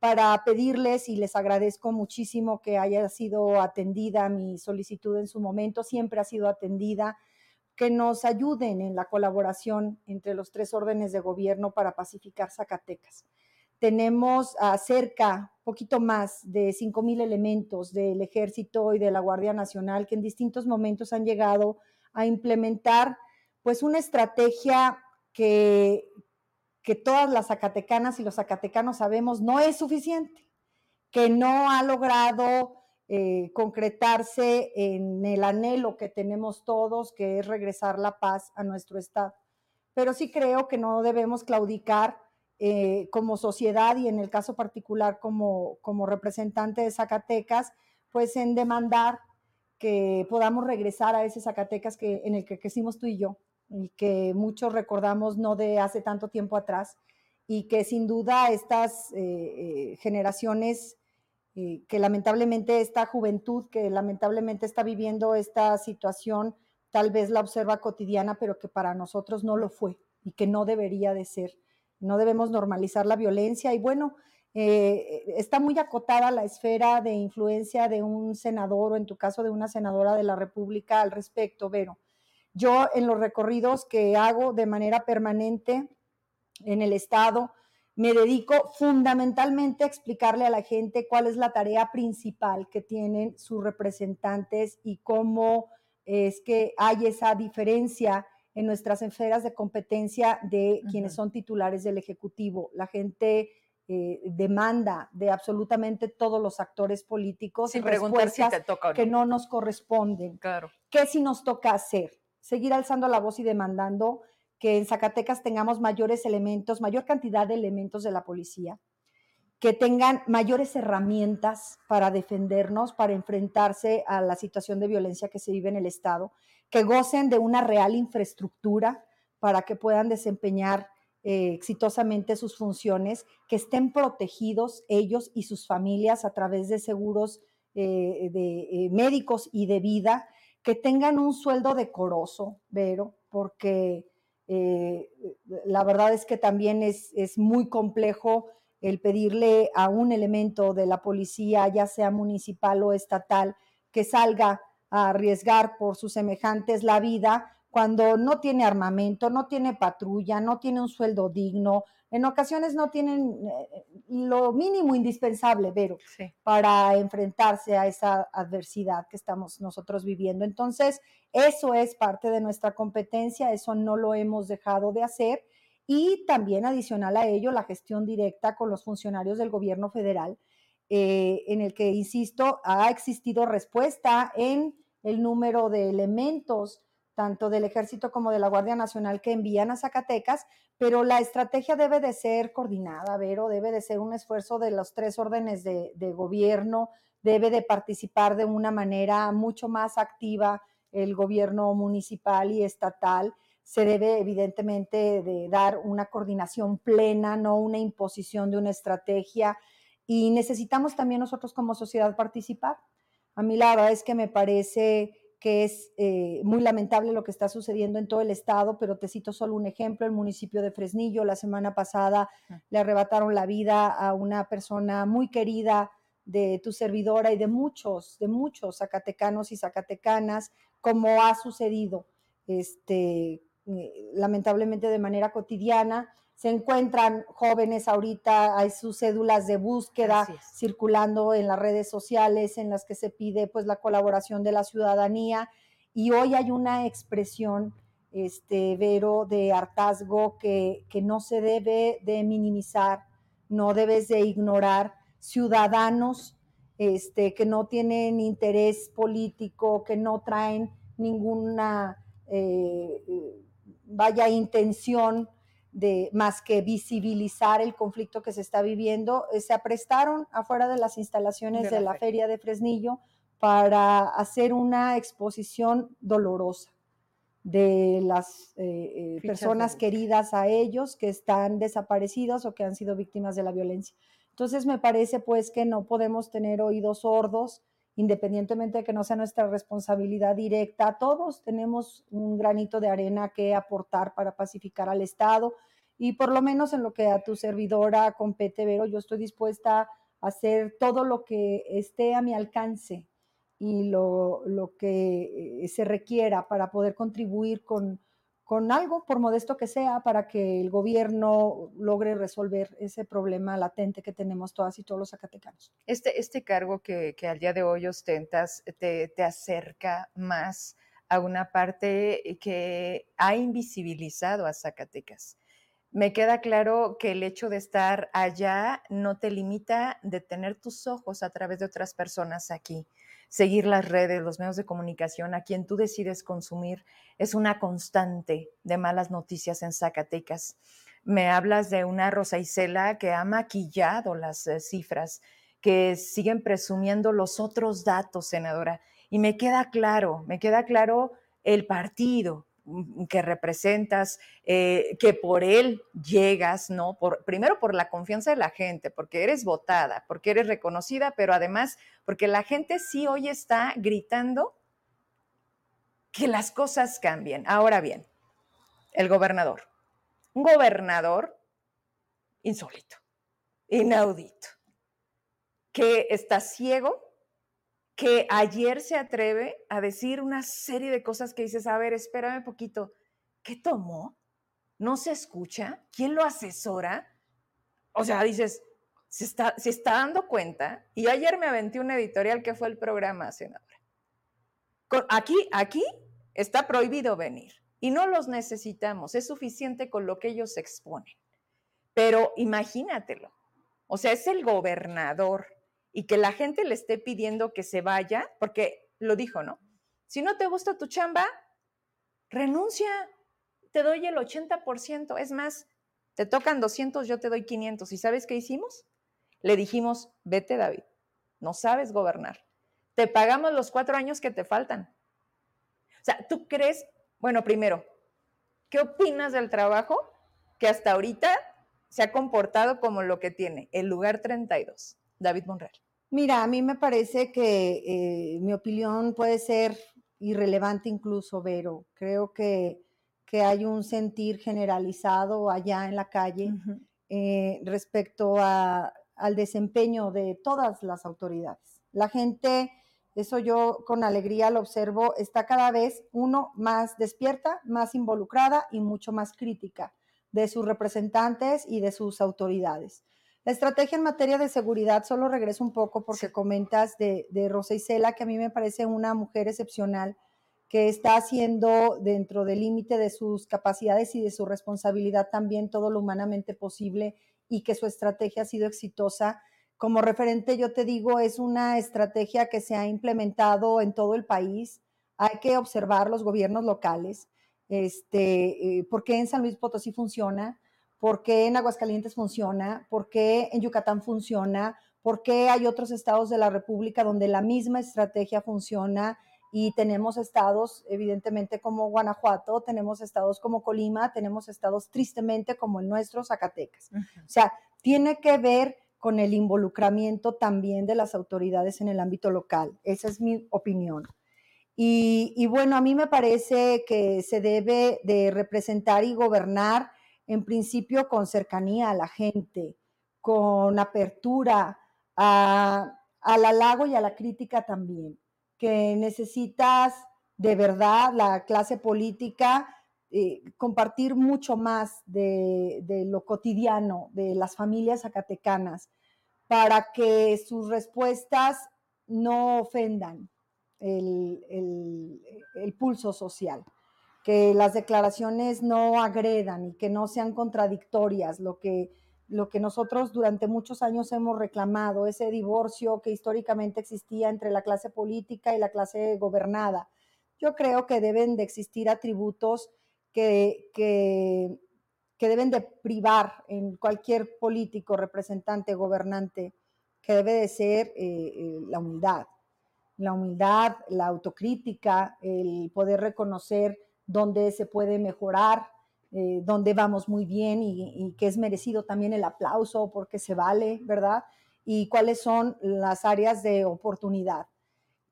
Speaker 5: para pedirles y les agradezco muchísimo que haya sido atendida mi solicitud en su momento, siempre ha sido atendida, que nos ayuden en la colaboración entre los tres órdenes de gobierno para pacificar Zacatecas. Tenemos cerca, poquito más de 5 mil elementos del Ejército y de la Guardia Nacional que en distintos momentos han llegado a implementar pues una estrategia que, que todas las zacatecanas y los zacatecanos sabemos no es suficiente, que no ha logrado eh, concretarse en el anhelo que tenemos todos, que es regresar la paz a nuestro Estado. Pero sí creo que no debemos claudicar eh, como sociedad y en el caso particular como, como representante de Zacatecas, pues en demandar que podamos regresar a ese Zacatecas que, en el que crecimos tú y yo, y que muchos recordamos no de hace tanto tiempo atrás y que sin duda estas eh, eh, generaciones eh, que lamentablemente esta juventud que lamentablemente está viviendo esta situación tal vez la observa cotidiana, pero que para nosotros no lo fue y que no debería de ser. No debemos normalizar la violencia y bueno, está muy acotada la esfera de influencia de un senador o en tu caso de una senadora de la República al respecto, Vero. Yo en los recorridos que hago de manera permanente en el Estado, me dedico fundamentalmente a explicarle a la gente cuál es la tarea principal que tienen sus representantes y cómo es que hay esa diferencia en nuestras esferas de competencia de quienes son titulares del Ejecutivo. La gente eh, demanda de absolutamente todos los actores políticos
Speaker 1: Sin respuestas si toca
Speaker 5: que no nos corresponden.
Speaker 1: Claro.
Speaker 5: ¿Qué si nos toca hacer? Seguir alzando la voz y demandando que en Zacatecas tengamos mayores elementos, mayor cantidad de elementos de la policía, que tengan mayores herramientas para defendernos, para enfrentarse a la situación de violencia que se vive en el Estado, que gocen de una real infraestructura para que puedan desempeñar eh, exitosamente sus funciones, que estén protegidos ellos y sus familias a través de seguros eh, de eh, médicos y de vida, que tengan un sueldo decoroso, Vero, porque eh, la verdad es que también es, es, muy complejo el pedirle a un elemento de la policía, ya sea municipal o estatal, que salga a arriesgar por sus semejantes la vida cuando no tiene armamento, no tiene patrulla, no tiene un sueldo digno, en ocasiones no tienen eh, lo mínimo indispensable, Vero, para enfrentarse a esa adversidad que estamos nosotros viviendo. Entonces, eso es parte de nuestra competencia, eso no lo hemos dejado de hacer. Y también adicional a ello, la gestión directa con los funcionarios del gobierno federal, eh, en el que, insisto, ha existido respuesta en el número de elementos tanto del ejército como de la Guardia Nacional que envían a Zacatecas, pero la estrategia debe de ser coordinada, Vero, debe de ser un esfuerzo de los tres órdenes de, gobierno, debe de participar de una manera mucho más activa el gobierno municipal y estatal. Se debe evidentemente de dar una coordinación plena, no una imposición de una estrategia. Y necesitamos también nosotros como sociedad participar. A mí la verdad es que me parece que es eh, muy lamentable lo que está sucediendo en todo el estado, pero te cito solo un ejemplo, el municipio de Fresnillo, la semana pasada le arrebataron la vida a una persona muy querida de tu servidora y de muchos, de muchos zacatecanos y zacatecanas, como ha sucedido este, eh, lamentablemente de manera cotidiana se encuentran jóvenes ahorita, hay sus cédulas de búsqueda circulando en las redes sociales en las que se pide pues la colaboración de la ciudadanía. Y hoy hay una expresión este Vero de hartazgo que, que no se debe de minimizar, no debes de ignorar. Ciudadanos este, que no tienen interés político, que no traen ninguna eh, vaya intención de más que visibilizar el conflicto que se está viviendo, eh, se aprestaron afuera de las instalaciones de, la, feria de Fresnillo para hacer una exposición dolorosa de las eh, eh, personas queridas a ellos que están desaparecidos o que han sido víctimas de la violencia. Entonces me parece pues que no podemos tener oídos sordos independientemente de que no sea nuestra responsabilidad directa, todos tenemos un granito de arena que aportar para pacificar al Estado. Y por lo menos en lo que a tu servidora compete, Vero, yo estoy dispuesta a hacer todo lo que esté a mi alcance y lo, lo que eh, se requiera para poder contribuir con, con algo, por modesto que sea, para que el gobierno logre resolver ese problema latente que tenemos todas y todos los zacatecanos.
Speaker 1: Este, este cargo que, que al día de hoy ostentas te, te acerca más a una parte que ha invisibilizado a Zacatecas. Me queda claro que el hecho de estar allá no te limita de tener tus ojos a través de otras personas aquí seguir las redes, los medios de comunicación, a quien tú decides consumir, es una constante de malas noticias en Zacatecas. Me hablas de una Rosa Isela que ha maquillado las eh, cifras, que siguen presumiendo los otros datos, senadora. Y me queda claro, me queda claro el partido que representas, eh, que por él llegas, ¿no? Por, primero por la confianza de la gente, porque eres votada, porque eres reconocida, pero además porque la gente sí hoy está gritando que las cosas cambien. Ahora bien, el gobernador, un gobernador insólito, inaudito, que está ciego que ayer se atreve a decir una serie de cosas que dices, a ver, espérame poquito, ¿qué tomó? ¿No se escucha? ¿Quién lo asesora? O sea, dices, se está, está dando cuenta. Y ayer me aventé un editorial que fue el programa, senadora. aquí, aquí está prohibido venir y no los necesitamos. Es suficiente con lo que ellos exponen. Pero imagínatelo. O sea, es el gobernador y que la gente le esté pidiendo que se vaya, porque lo dijo, ¿no? Si no te gusta tu chamba, renuncia, te doy el 80%, es más, te tocan 200, yo te doy 500. ¿Y sabes qué hicimos? Le dijimos, vete David, no sabes gobernar, te pagamos los cuatro años que te faltan. O sea, ¿tú crees, bueno, primero, ¿qué opinas del trabajo que hasta ahorita se ha comportado como lo que tiene el lugar 32, David Monreal?
Speaker 5: Mira, a mí me parece que eh, mi opinión puede ser irrelevante incluso, Vero. Creo que, hay un sentir generalizado allá en la calle eh, respecto al desempeño de todas las autoridades. La gente, eso yo con alegría lo observo, está cada vez uno más despierta, más involucrada y mucho más crítica de sus representantes y de sus autoridades. La estrategia en materia de seguridad, solo regreso un poco porque comentas de, de Rosa Isela, que a mí me parece una mujer excepcional que está haciendo dentro del límite de sus capacidades y de su responsabilidad también todo lo humanamente posible y que su estrategia ha sido exitosa. Como referente, yo te digo, es una estrategia que se ha implementado en todo el país. Hay que observar los gobiernos locales, este, eh, porque en San Luis Potosí funciona, por qué en Aguascalientes funciona, por qué en Yucatán funciona, por qué hay otros estados de la República donde la misma estrategia funciona y tenemos estados, evidentemente, como Guanajuato, tenemos estados como Colima, tenemos estados tristemente como el nuestro, Zacatecas. O sea, tiene que ver con el involucramiento también de las autoridades en el ámbito local. Esa es mi opinión. Y, y bueno, a mí me parece que se debe de representar y gobernar en principio con cercanía a la gente, con apertura a, al halago y a la crítica también, que necesitas de verdad la clase política eh, compartir mucho más de, lo cotidiano de las familias zacatecanas para que sus respuestas no ofendan el pulso social que las declaraciones no agredan y que no sean contradictorias, lo que, lo que nosotros durante muchos años hemos reclamado, ese divorcio que históricamente existía entre la clase política y la clase gobernada. Yo creo que deben de existir atributos que, que, deben de privar en cualquier político, representante, gobernante, que debe de ser eh, eh, la humildad. La humildad, la autocrítica, el poder reconocer donde se puede mejorar, eh, donde vamos muy bien y, que es merecido también el aplauso porque se vale, ¿verdad? Y cuáles son las áreas de oportunidad.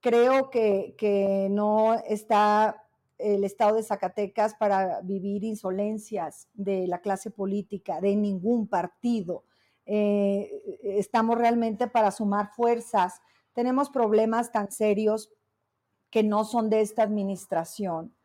Speaker 5: Creo que, que no está el estado de Zacatecas para vivir insolencias de la clase política, de ningún partido. Eh, estamos realmente para sumar fuerzas. Tenemos problemas tan serios que no son de esta administración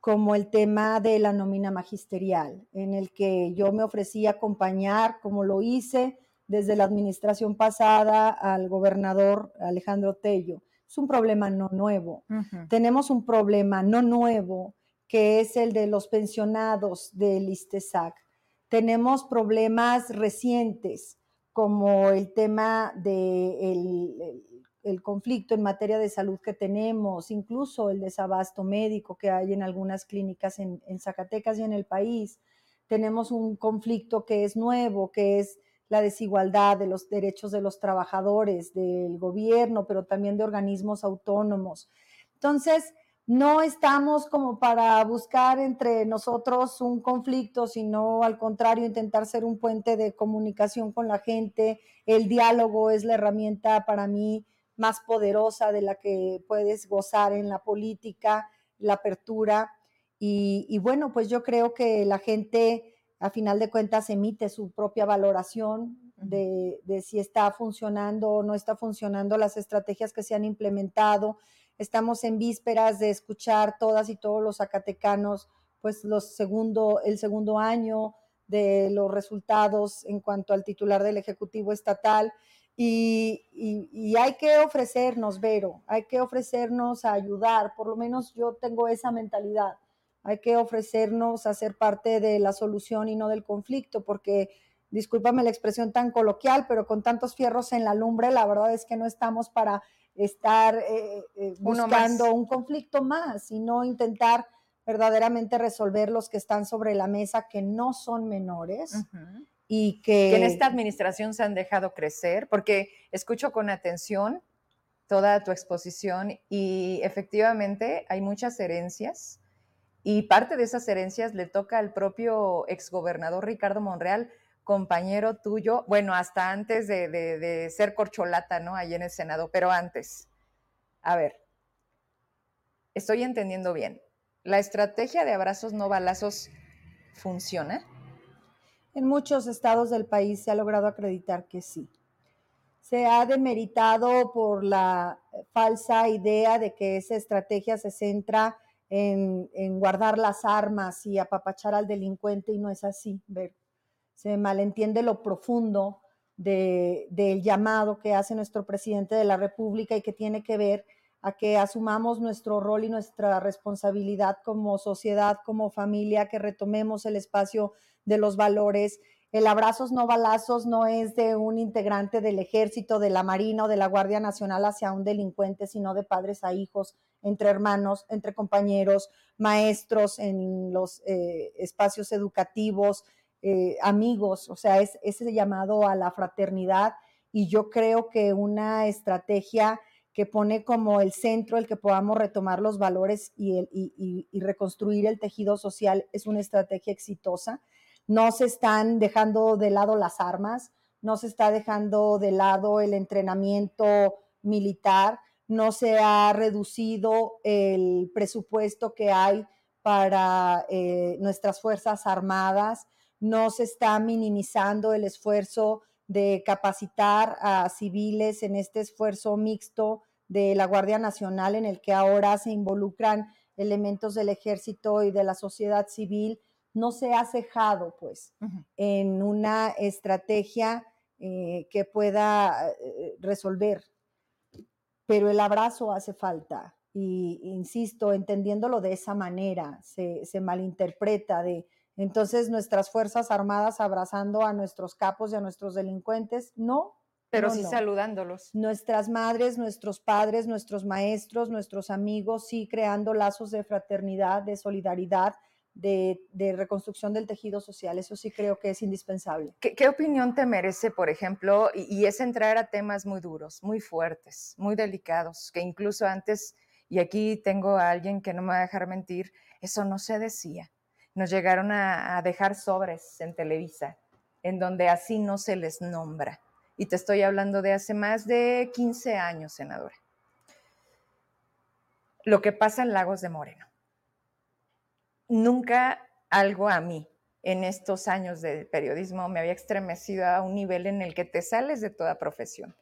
Speaker 5: como el tema de la nómina magisterial, en el que yo me ofrecí a acompañar, como lo hice desde la administración pasada al gobernador Alejandro Tello. Es un problema no nuevo. Tenemos un problema no nuevo, que es el de los pensionados del ISTESAC. Tenemos problemas recientes, como el tema del el conflicto en materia de salud que tenemos, incluso el desabasto médico que hay en algunas clínicas en, Zacatecas y en el país. Tenemos un conflicto que es nuevo, que es la desigualdad de los derechos de los trabajadores, del gobierno, pero también de organismos autónomos. Entonces, no estamos como para buscar entre nosotros un conflicto, sino al contrario, intentar ser un puente de comunicación con la gente. El diálogo es la herramienta para mí más poderosa de la que puedes gozar en la política, la apertura. Y, bueno, pues yo creo que la gente a final de cuentas emite su propia valoración de, de si está funcionando o no está funcionando las estrategias que se han implementado Estamos en vísperas de escuchar todas y todos los zacatecanos, pues los segundo, el segundo año de los resultados en cuanto al titular del Ejecutivo Estatal. Y, y, hay que ofrecernos, Vero, hay que ofrecernos a ayudar, por lo menos yo tengo esa mentalidad, hay que ofrecernos a ser parte de la solución y no del conflicto, porque discúlpame la expresión tan coloquial, pero con tantos fierros en la lumbre, la verdad es que no estamos para estar eh, eh, buscando un conflicto más, sino intentar verdaderamente resolver los que están sobre la mesa, que no son menores. Y que...
Speaker 1: que en esta administración se han dejado crecer, porque escucho con atención toda tu exposición y efectivamente hay muchas herencias y parte de esas herencias le toca al propio exgobernador Ricardo Monreal, compañero tuyo, bueno, hasta antes de, ser corcholata, ¿no? Ahí en el Senado, pero antes. A ver, estoy entendiendo bien. ¿La estrategia de abrazos no balazos funciona?
Speaker 5: En muchos estados del país se ha logrado acreditar que sí. Se ha demeritado por la falsa idea de que esa estrategia se centra en, en guardar las armas y apapachar al delincuente y no es así, Ver se malentiende lo profundo del llamado que hace nuestro presidente de la República y que tiene que ver a que asumamos nuestro rol y nuestra responsabilidad como sociedad, como familia, que retomemos el espacio de los valores. El abrazos no balazos no es de un integrante del ejército, de la Marina o de la Guardia Nacional hacia un delincuente, sino de padres a hijos, entre hermanos, entre compañeros, maestros en los eh, espacios educativos, eh, amigos, o sea, es ese llamado a la fraternidad y yo creo que una estrategia que pone como el centro el que podamos retomar los valores y, reconstruir el tejido social es una estrategia exitosa. No se están dejando de lado las armas, no se está dejando de lado el entrenamiento militar, no se ha reducido el presupuesto que hay para eh, nuestras Fuerzas Armadas, no se está minimizando el esfuerzo de capacitar a civiles en este esfuerzo mixto de la Guardia Nacional en el que ahora se involucran elementos del ejército y de la sociedad civil, no se ha cejado pues en una estrategia eh, que pueda eh, resolver. Pero el abrazo hace falta y, insisto, entendiéndolo de esa manera, se, se malinterpreta de entonces, nuestras Fuerzas Armadas abrazando a nuestros capos y a nuestros delincuentes, no.
Speaker 1: Pero sí saludándolos.
Speaker 5: Nuestras madres, nuestros padres, nuestros maestros, nuestros amigos, sí creando lazos de fraternidad, de solidaridad, de, reconstrucción del tejido social. Eso sí creo que es indispensable.
Speaker 1: ¿Qué, opinión te merece, por ejemplo, y, y, es entrar a temas muy duros, muy fuertes, muy delicados, que incluso antes, y aquí tengo a alguien que no me va a dejar mentir, eso no se decía nos llegaron a, dejar sobres en Televisa, en donde así no se les nombra. Y te estoy hablando de hace más de 15 años, senadora. Lo que pasa en Lagos de Moreno. Nunca algo a mí en estos años de periodismo me había estremecido a un nivel en el que te sales de toda profesión,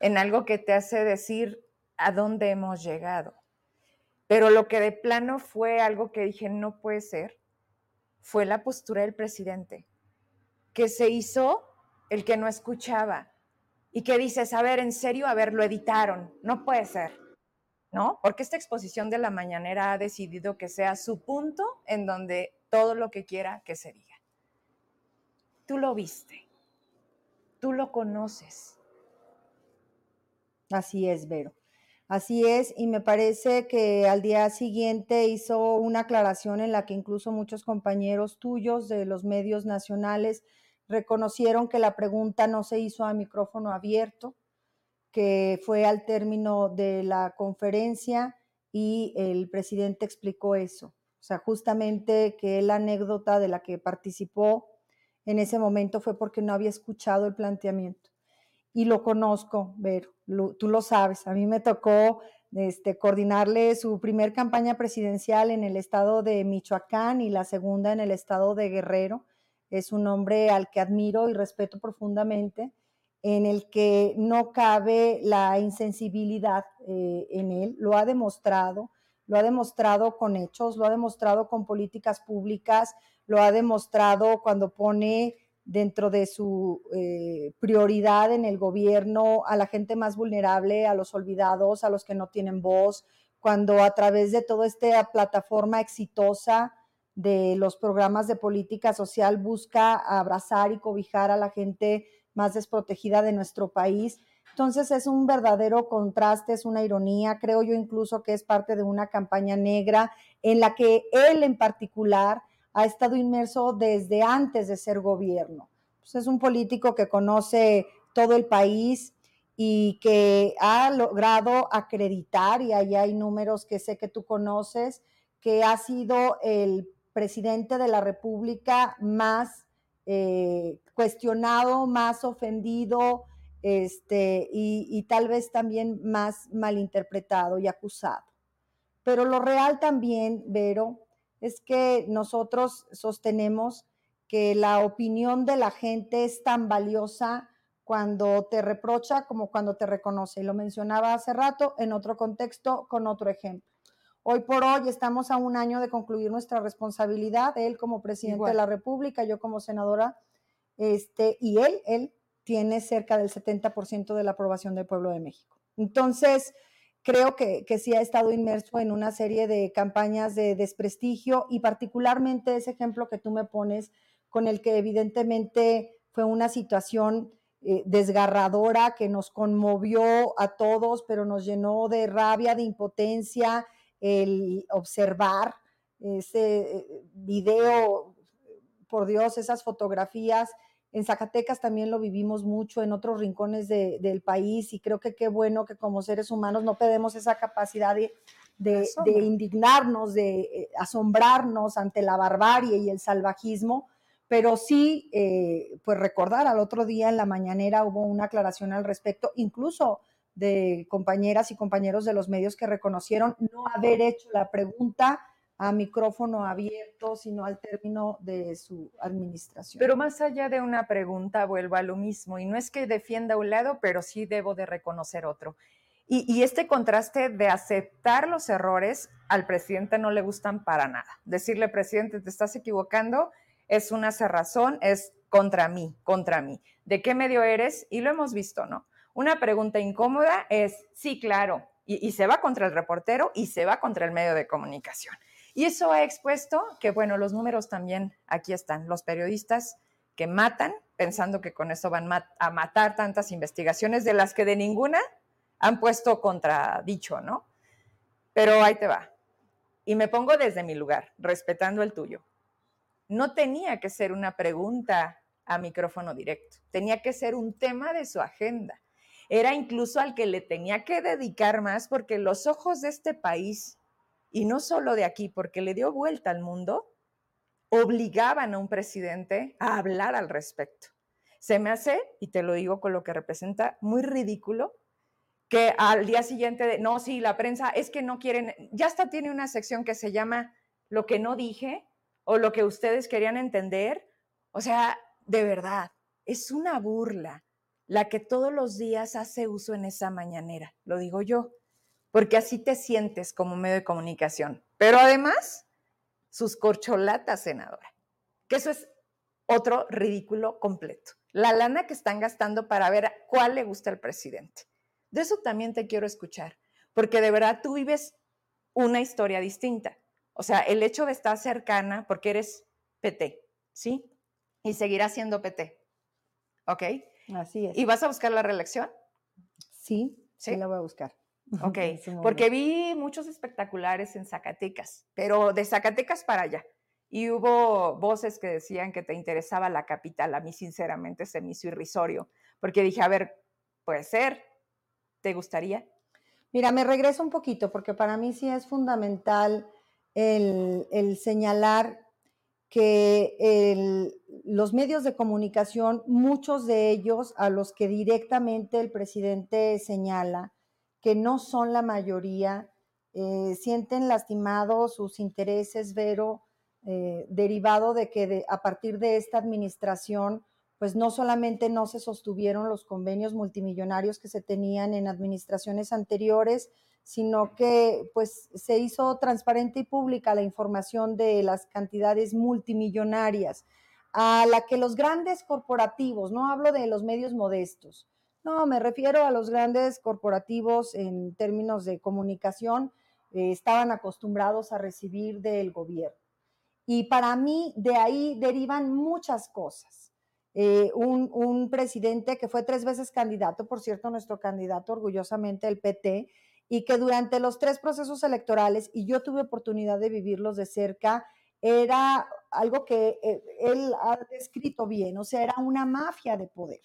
Speaker 1: en algo que te hace decir a dónde hemos llegado. Pero lo que de plano fue algo que dije, no puede ser, fue la postura del presidente, que se hizo el que no escuchaba y que dices, a ver, en serio, a ver, lo editaron, no puede ser, ¿no? Porque esta exposición de la mañanera ha decidido que sea su punto en donde todo lo que quiera que se diga. Tú lo viste, tú lo conoces.
Speaker 5: Así es, Vero. Así es, y me parece que al día siguiente hizo una aclaración en la que incluso muchos compañeros tuyos de los medios nacionales reconocieron que la pregunta no se hizo a micrófono abierto, que fue al término de la conferencia y el presidente explicó eso. O sea, justamente que la anécdota de la que participó en ese momento fue porque no había escuchado el planteamiento. Y lo conozco, Vero, tú lo sabes. A mí me tocó este, coordinarle su primer campaña presidencial en el estado de Michoacán y la segunda en el estado de Guerrero. Es un hombre al que admiro y respeto profundamente, en el que no cabe la insensibilidad eh, en él. Lo ha demostrado, lo ha demostrado con hechos, lo ha demostrado con políticas públicas, lo ha demostrado cuando pone dentro de su eh, prioridad en el gobierno a la gente más vulnerable, a los olvidados, a los que no tienen voz, cuando a través de toda esta plataforma exitosa de los programas de política social busca abrazar y cobijar a la gente más desprotegida de nuestro país. Entonces es un verdadero contraste, es una ironía, creo yo incluso que es parte de una campaña negra en la que él en particular ha estado inmerso desde antes de ser gobierno. Pues es un político que conoce todo el país y que ha logrado acreditar, y ahí hay números que sé que tú conoces, que ha sido el presidente de la República más eh, cuestionado, más ofendido, este, y, y tal vez también más malinterpretado y acusado. Pero lo real también, Vero, es que nosotros sostenemos que la opinión de la gente es tan valiosa cuando te reprocha como cuando te reconoce. Y lo mencionaba hace rato en otro contexto con otro ejemplo. Hoy por hoy estamos a un año de concluir nuestra responsabilidad, él como presidente de la República, yo como senadora, este, y él, él tiene cerca del 70% de la aprobación del pueblo de México. Entonces, creo que, que, sí ha estado inmerso en una serie de campañas de desprestigio y particularmente ese ejemplo que tú me pones con el que evidentemente fue una situación eh, desgarradora que nos conmovió a todos, pero nos llenó de rabia, de impotencia, el observar ese eh, video, por Dios, esas fotografías en Zacatecas también lo vivimos mucho, en otros rincones del país, y creo que qué bueno que como seres humanos no perdemos esa capacidad de, indignarnos, de eh, asombrarnos ante la barbarie y el salvajismo, pero sí, eh, pues recordar, al otro día en la mañanera hubo una aclaración al respecto, incluso de compañeras y compañeros de los medios que reconocieron no haber hecho la pregunta a micrófono abierto, sino al término de su administración.
Speaker 1: Pero más allá de una pregunta, vuelvo a lo mismo, y no es que defienda un lado, pero sí debo de reconocer otro. Y, y, este contraste de aceptar los errores al presidente no le gustan para nada. Decirle, presidente, te estás equivocando, es una cerrazón, es contra mí, contra mí. ¿De qué medio eres? Y lo hemos visto, ¿no? Una pregunta incómoda es, sí, claro, y, y se va contra el reportero y se va contra el medio de comunicación. Y eso ha expuesto que, bueno, los números también aquí están. Los periodistas que matan, pensando que con eso van a matar tantas investigaciones de las que de ninguna han puesto contradicho, ¿no? Pero ahí te va. Y me pongo desde mi lugar, respetando el tuyo. No tenía que ser una pregunta a micrófono directo, tenía que ser un tema de su agenda. Era incluso al que le tenía que dedicar más porque los ojos de este país y no solo de aquí, porque le dio vuelta al mundo, obligaban a un presidente a hablar al respecto. Se me hace, y te lo digo con lo que representa, muy ridículo que al día siguiente de, no, sí, la prensa es que no quieren, ya hasta tiene una sección que se llama lo que no dije o lo que ustedes querían entender. O sea, de verdad, es una burla la que todos los días hace uso en esa mañanera, lo digo yo porque así te sientes como medio de comunicación. Pero además, sus corcholatas, senadora, que eso es otro ridículo completo. La lana que están gastando para ver cuál le gusta al presidente. De eso también te quiero escuchar, porque de verdad tú vives una historia distinta. O sea, el hecho de estar cercana, porque eres PT, ¿sí? Y seguirás siendo PT. ¿Ok?
Speaker 5: Así es.
Speaker 1: ¿Y vas a buscar la reelección?
Speaker 5: Sí, sí, sí la voy a buscar.
Speaker 1: Ok, porque vi muchos espectaculares en Zacatecas, pero de Zacatecas para allá. Y hubo voces que decían que te interesaba la capital. A mí, sinceramente, se me hizo irrisorio, porque dije, a ver, puede ser, ¿te gustaría?
Speaker 5: Mira, me regreso un poquito porque para mí sí es fundamental el, señalar que los medios de comunicación, muchos de ellos a los que directamente el presidente señala, que no son la mayoría, eh, sienten lastimados sus intereses, Vero, eh, derivado de que a partir de esta administración, pues no solamente no se sostuvieron los convenios multimillonarios que se tenían en administraciones anteriores, sino que pues se hizo transparente y pública la información de las cantidades multimillonarias a la que los grandes corporativos, no hablo de los medios modestos, no, me refiero a los grandes corporativos en términos de comunicación, eh, estaban acostumbrados a recibir del gobierno. Y para mí de ahí derivan muchas cosas. Eh, un, un, presidente que fue tres veces candidato, por cierto, nuestro candidato orgullosamente el PT, y que durante los tres procesos electorales, y yo tuve oportunidad de vivirlos de cerca, era algo que eh, él ha descrito bien, o sea, era una mafia de poder.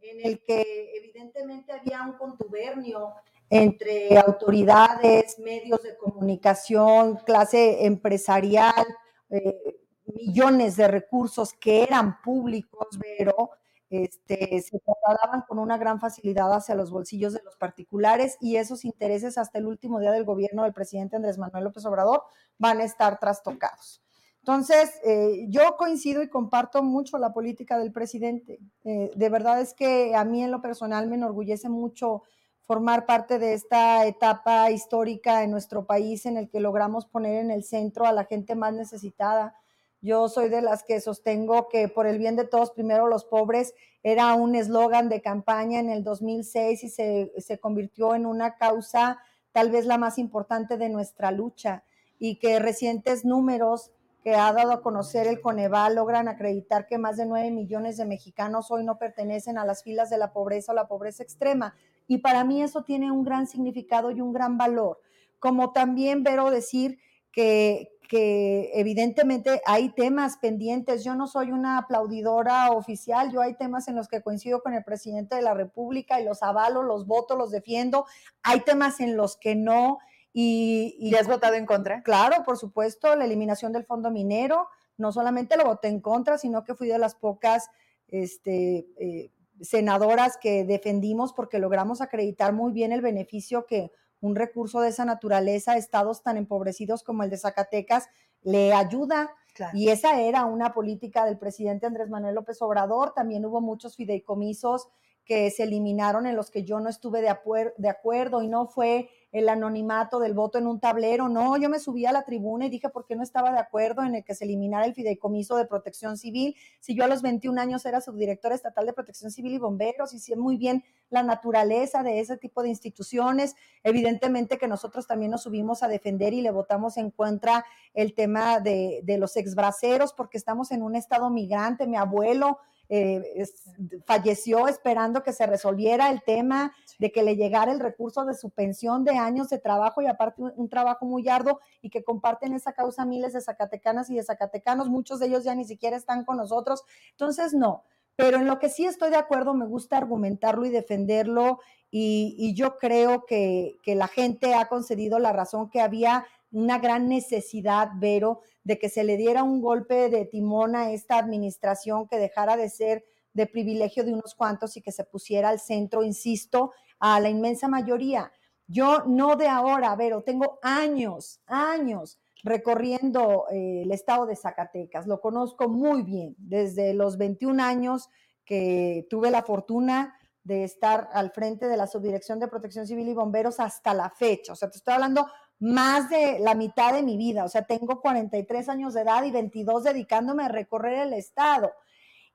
Speaker 5: En el que evidentemente había un contubernio entre autoridades, medios de comunicación, clase empresarial, eh, millones de recursos que eran públicos, pero este, se trasladaban con una gran facilidad hacia los bolsillos de los particulares y esos intereses hasta el último día del gobierno del presidente Andrés Manuel López Obrador van a estar trastocados. Entonces, eh, yo coincido y comparto mucho la política del presidente. Eh, de verdad es que a mí en lo personal me enorgullece mucho formar parte de esta etapa histórica en nuestro país en el que logramos poner en el centro a la gente más necesitada, yo soy de las que sostengo que por el bien de todos, primero los pobres, era un eslogan de campaña en el 2006 y se, se, convirtió en una causa tal vez la más importante de nuestra lucha y que recientes números que ha dado a conocer el Coneval logran acreditar que más de 9 millones de mexicanos hoy no pertenecen a las filas de la pobreza o la pobreza extrema. Y para mí eso tiene un gran significado y un gran valor. Como también vero decir que, que evidentemente hay temas pendientes. Yo no soy una aplaudidora oficial, yo hay temas en los que coincido con el presidente de la República y los avalo, los voto, los defiendo. Hay temas en los que no. Y,
Speaker 1: y, has votado en contra?
Speaker 5: Claro, por supuesto, la eliminación del fondo minero. No solamente lo voté en contra, sino que fui de las pocas este, eh, senadoras que defendimos porque logramos acreditar muy bien el beneficio que un recurso de esa naturaleza a estados tan empobrecidos como el de Zacatecas le ayuda. Y esa era una política del presidente Andrés Manuel López Obrador. También hubo muchos fideicomisos que se eliminaron en los que yo no estuve de, de acuerdo y no fue el anonimato del voto en un tablero. No, yo me subí a la tribuna y dije por qué no estaba de acuerdo en el que se eliminara el fideicomiso de protección civil. Si yo a los 21 años era subdirectora estatal de protección civil y bomberos y sé muy bien la naturaleza de ese tipo de instituciones, evidentemente que nosotros también nos subimos a defender y le votamos en contra el tema de, de los exbraceros porque estamos en un estado migrante. Mi abuelo eh, falleció esperando que se resolviera el tema de que le llegara el recurso de su pensión de años de trabajo y aparte un, trabajo muy arduo y que comparten esa causa miles de zacatecanas y de zacatecanos, muchos de ellos ya ni siquiera están con nosotros. Entonces, no, pero en lo que sí estoy de acuerdo, me gusta argumentarlo y defenderlo y, yo creo que, que, la gente ha concedido la razón que había una gran necesidad, Vero, de que se le diera un golpe de timón a esta administración que dejara de ser de privilegio de unos cuantos y que se pusiera al centro, insisto, a la inmensa mayoría. Yo no de ahora, Vero, tengo años, años recorriendo eh, el estado de Zacatecas, lo conozco muy bien, desde los 21 años que tuve la fortuna de estar al frente de la Subdirección de Protección Civil y Bomberos hasta la fecha. O sea, te estoy hablando más de la mitad de mi vida. O sea, tengo 43 años de edad y 22 dedicándome a recorrer el estado.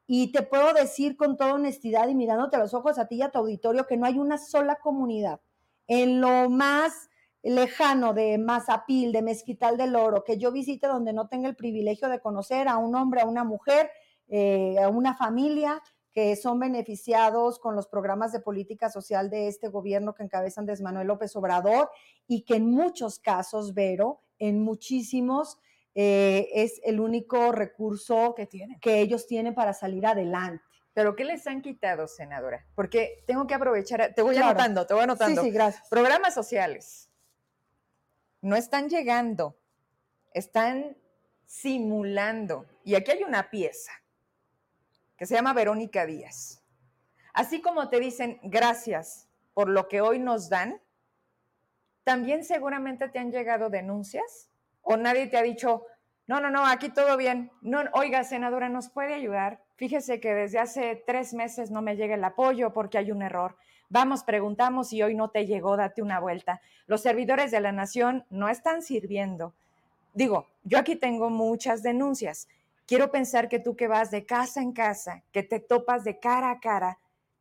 Speaker 5: Y te puedo decir con toda honestidad y mirándote a los ojos a ti y a tu auditorio que no hay una sola comunidad en lo más lejano de Mazapil, de Mezquital del Oro, que yo visite donde no tenga el privilegio de conocer a un hombre, a una mujer, eh, a una familia que son beneficiados con los programas de política social de este gobierno que encabezan Andrés Manuel López Obrador y que en muchos casos, Vero, en muchísimos, eh, es el único recurso que, que ellos tienen para salir adelante.
Speaker 1: Pero ¿qué les han quitado, senadora? Porque tengo que aprovechar, te voy anotando, te voy anotando.
Speaker 5: Sí, sí, gracias.
Speaker 1: Programas sociales. No están llegando, están simulando. Y aquí hay una pieza que se llama Verónica Díaz. Así como te dicen gracias por lo que hoy nos dan, también seguramente te han llegado denuncias o nadie te ha dicho, no, no, no, aquí todo bien. No, oiga, senadora, ¿nos puede ayudar? Fíjese que desde hace tres meses no me llega el apoyo porque hay un error. Vamos, preguntamos y hoy no te llegó, date una vuelta. Los servidores de la nación no están sirviendo. Digo, yo aquí tengo muchas denuncias. Quiero pensar que tú que vas de casa en casa, que te topas de cara a cara,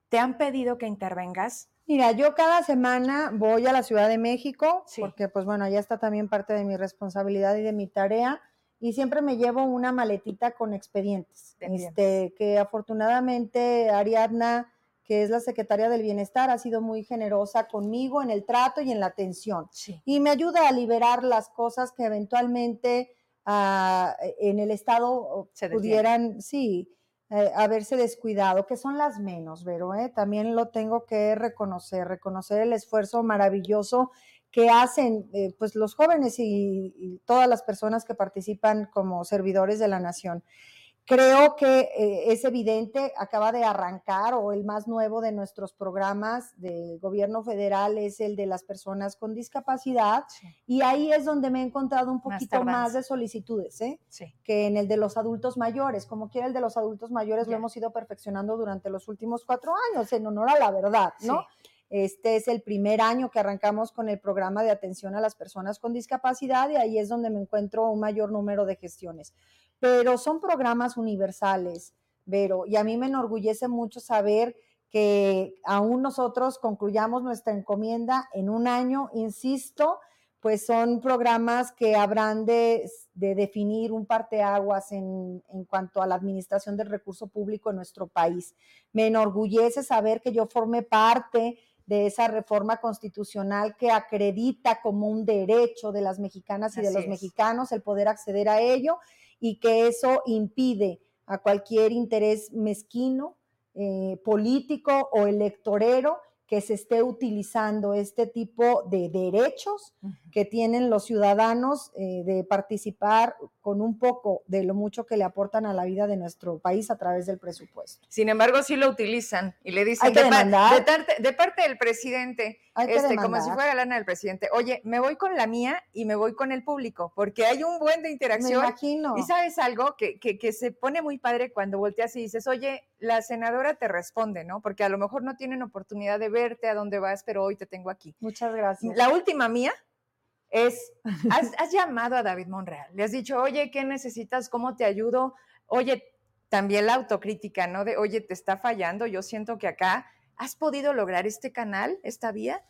Speaker 1: ¿te han pedido que intervengas?
Speaker 5: Mira, yo cada semana voy a la Ciudad de México, porque pues bueno, allá está también parte de mi responsabilidad y de mi tarea, y siempre me llevo una maletita con expedientes, este, que afortunadamente Ariadna, que es la secretaria del Bienestar, ha sido muy generosa conmigo en el trato y en la atención, y me ayuda a liberar las cosas que eventualmente en el Estado pudieran, sí, eh, haberse descuidado, que son las menos, pero eh, también lo tengo que reconocer, reconocer el esfuerzo maravilloso que hacen eh, pues los jóvenes y, todas las personas que participan como servidores de la nación. Creo que eh, es evidente, acaba de arrancar o el más nuevo de nuestros programas del gobierno federal es el de las personas con discapacidad y ahí es donde me he encontrado un poquito más, de solicitudes ¿eh? que en el de los adultos mayores. Como quiera el de los adultos mayores lo hemos ido perfeccionando durante los últimos cuatro años, en honor a la verdad, ¿no? Este es el primer año que arrancamos con el programa de atención a las personas con discapacidad y ahí es donde me encuentro un mayor número de gestiones pero son programas universales, Vero, y a mí me enorgullece mucho saber que aún nosotros concluyamos nuestra encomienda en un año, insisto, pues son programas que habrán de, definir un parteaguas en, en cuanto a la administración del recurso público en nuestro país. Me enorgullece saber que yo formé parte de esa reforma constitucional que acredita como un derecho de las mexicanas y de los mexicanos el poder acceder a ello y que eso impide a cualquier interés mezquino, eh, político o electorero que se esté utilizando este tipo de derechos que tienen los ciudadanos eh, de participar con un poco de lo mucho que le aportan a la vida de nuestro país a través del presupuesto.
Speaker 1: Sin embargo, sí lo utilizan y le dicen
Speaker 5: de,
Speaker 1: de, parte del presidente, este, como si fuera lana del presidente, oye, me voy con la mía y me voy con el público, porque hay un buen de interacción.
Speaker 5: Me imagino.
Speaker 1: Y sabes algo que, que, que se pone muy padre cuando volteas y dices, oye, la senadora te responde, ¿no? Porque a lo mejor no tienen oportunidad de verte a dónde vas, pero hoy te tengo aquí.
Speaker 5: Muchas gracias.
Speaker 1: La última mía es, has, llamado a David Monreal, le has dicho, oye, ¿qué necesitas? ¿Cómo te ayudo? Oye, también la autocrítica, ¿no? De, oye, te está fallando, yo siento que acá, ¿has podido lograr este canal, esta vía?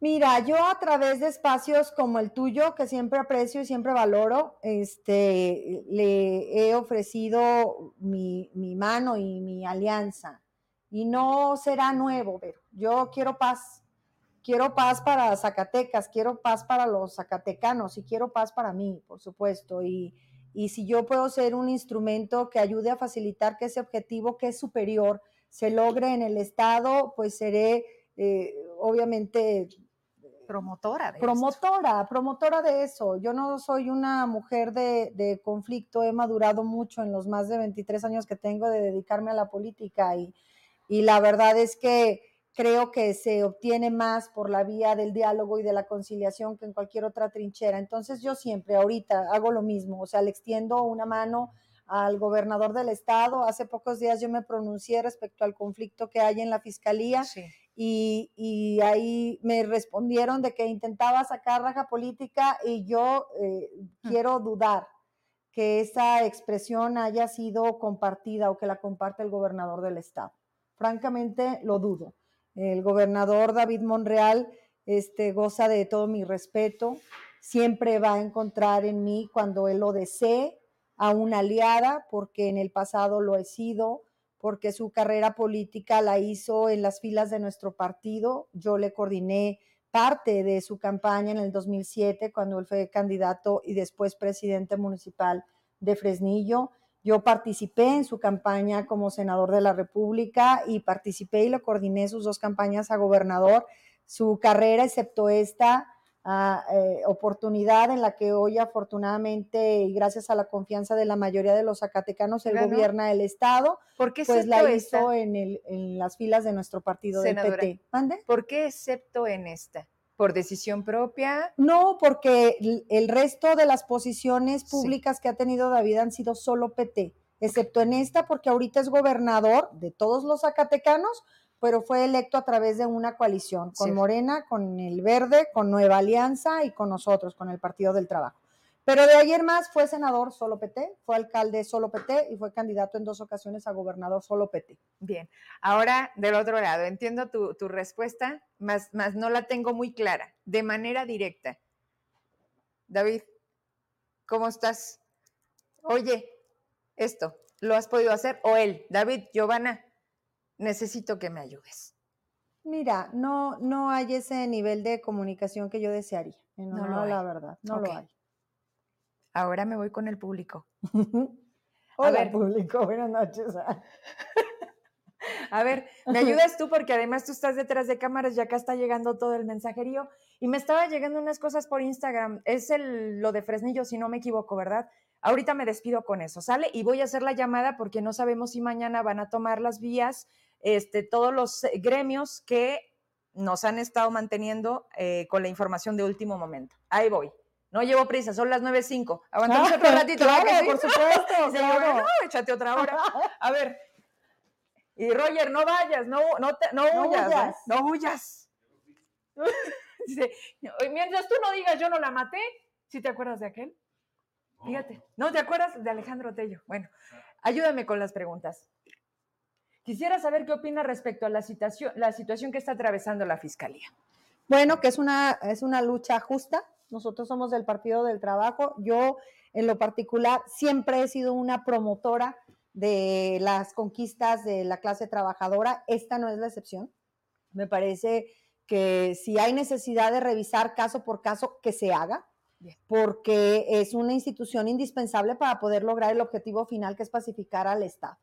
Speaker 5: Mira, yo a través de espacios como el tuyo, que siempre aprecio y siempre valoro, este, le he ofrecido mi, mi mano y mi alianza. Y no será nuevo, pero yo quiero paz, quiero paz para Zacatecas, quiero paz para los zacatecanos y quiero paz para mí, por supuesto. Y, si yo puedo ser un instrumento que ayude a facilitar que ese objetivo que es superior se logre en el Estado, pues seré eh, obviamente
Speaker 1: promotora
Speaker 5: de promotora, promotora de eso. Yo no soy una mujer de, de, conflicto, he madurado mucho en los más de 23 años que tengo de dedicarme a la política y, y la verdad es que creo que se obtiene más por la vía del diálogo y de la conciliación que en cualquier otra trinchera. Entonces yo siempre ahorita hago lo mismo, o sea, le extiendo una mano al gobernador del estado. Hace pocos días yo me pronuncié respecto al conflicto que hay en la fiscalía y, ahí me respondieron de que intentaba sacar raja política y yo eh, mm. quiero dudar que esa expresión haya sido compartida o que la comparte el gobernador del estado. Francamente, lo dudo. El gobernador David Monreal este, goza de todo mi respeto. Siempre va a encontrar en mí, cuando él lo desee, a una aliada, porque en el pasado lo he sido, porque su carrera política la hizo en las filas de nuestro partido. Yo le coordiné parte de su campaña en el 2007, cuando él fue candidato y después presidente municipal de Fresnillo. Yo participé en su campaña como senador de la República y participé y lo coordiné sus dos campañas a gobernador. Su carrera, excepto esta, eh, oportunidad en la que hoy afortunadamente y gracias a la confianza de la mayoría de los zacatecanos él gobierna el estado,
Speaker 1: ¿Por qué
Speaker 5: pues la hizo en, el, en, las filas de nuestro partido del PT.
Speaker 1: ¿Mande? ¿Por qué excepto en esta? ¿Por decisión propia?
Speaker 5: No, porque el resto de las posiciones públicas que ha tenido David han sido solo PT, excepto en esta porque ahorita es gobernador de todos los zacatecanos, pero fue electo a través de una coalición, con Morena, con el Verde, con Nueva Alianza y con nosotros, con el Partido del Trabajo. Pero de ayer más fue senador solo PT, fue alcalde solo PT y fue candidato en dos ocasiones a gobernador solo PT.
Speaker 1: Bien, ahora del otro lado, entiendo tu, tu respuesta, más, más no la tengo muy clara, de manera directa. David, ¿cómo estás? Oye, esto, ¿lo has podido hacer? O él, David, Giovanna, necesito que me ayudes.
Speaker 5: Mira, no, no hay ese nivel de comunicación que yo desearía. No, no, la verdad, no lo hay.
Speaker 1: Ahora me voy con el público.
Speaker 5: Hola, a ver. público, buenas noches.
Speaker 1: A ver, me ayudas tú porque además tú estás detrás de cámaras y acá está llegando todo el mensajerío y me estaba llegando unas cosas por Instagram. Es el, lo de Fresnillo, si no me equivoco, ¿verdad? Ahorita me despido con eso, ¿sale? Y voy a hacer la llamada porque no sabemos si mañana van a tomar las vías este, todos los eh, gremios que nos han estado manteniendo eh, con la información de último momento. Ahí voy. No llevo prisa, son las 9.05. Aguantamos otro ratito.
Speaker 5: Claro, por supuesto.
Speaker 1: claro. no, échate otra hora. A ver. Y Roger, no vayas, no, no, no, no huyas. No huyas. mientras tú no digas yo no la maté, ¿sí te acuerdas de aquel? Fíjate. ¿No te acuerdas de Alejandro Tello? Bueno, ayúdame con las preguntas. Quisiera saber qué opina respecto a la situación, la situación que está atravesando la Fiscalía.
Speaker 5: Bueno, que es una, es una lucha justa. Nosotros somos del Partido del Trabajo. Yo, en lo particular, siempre he sido una promotora de las conquistas de la clase trabajadora. Esta no es la excepción. Me parece que si hay necesidad de revisar caso por caso, que se haga, porque es una institución indispensable para poder lograr el objetivo final, que es pacificar al Estado.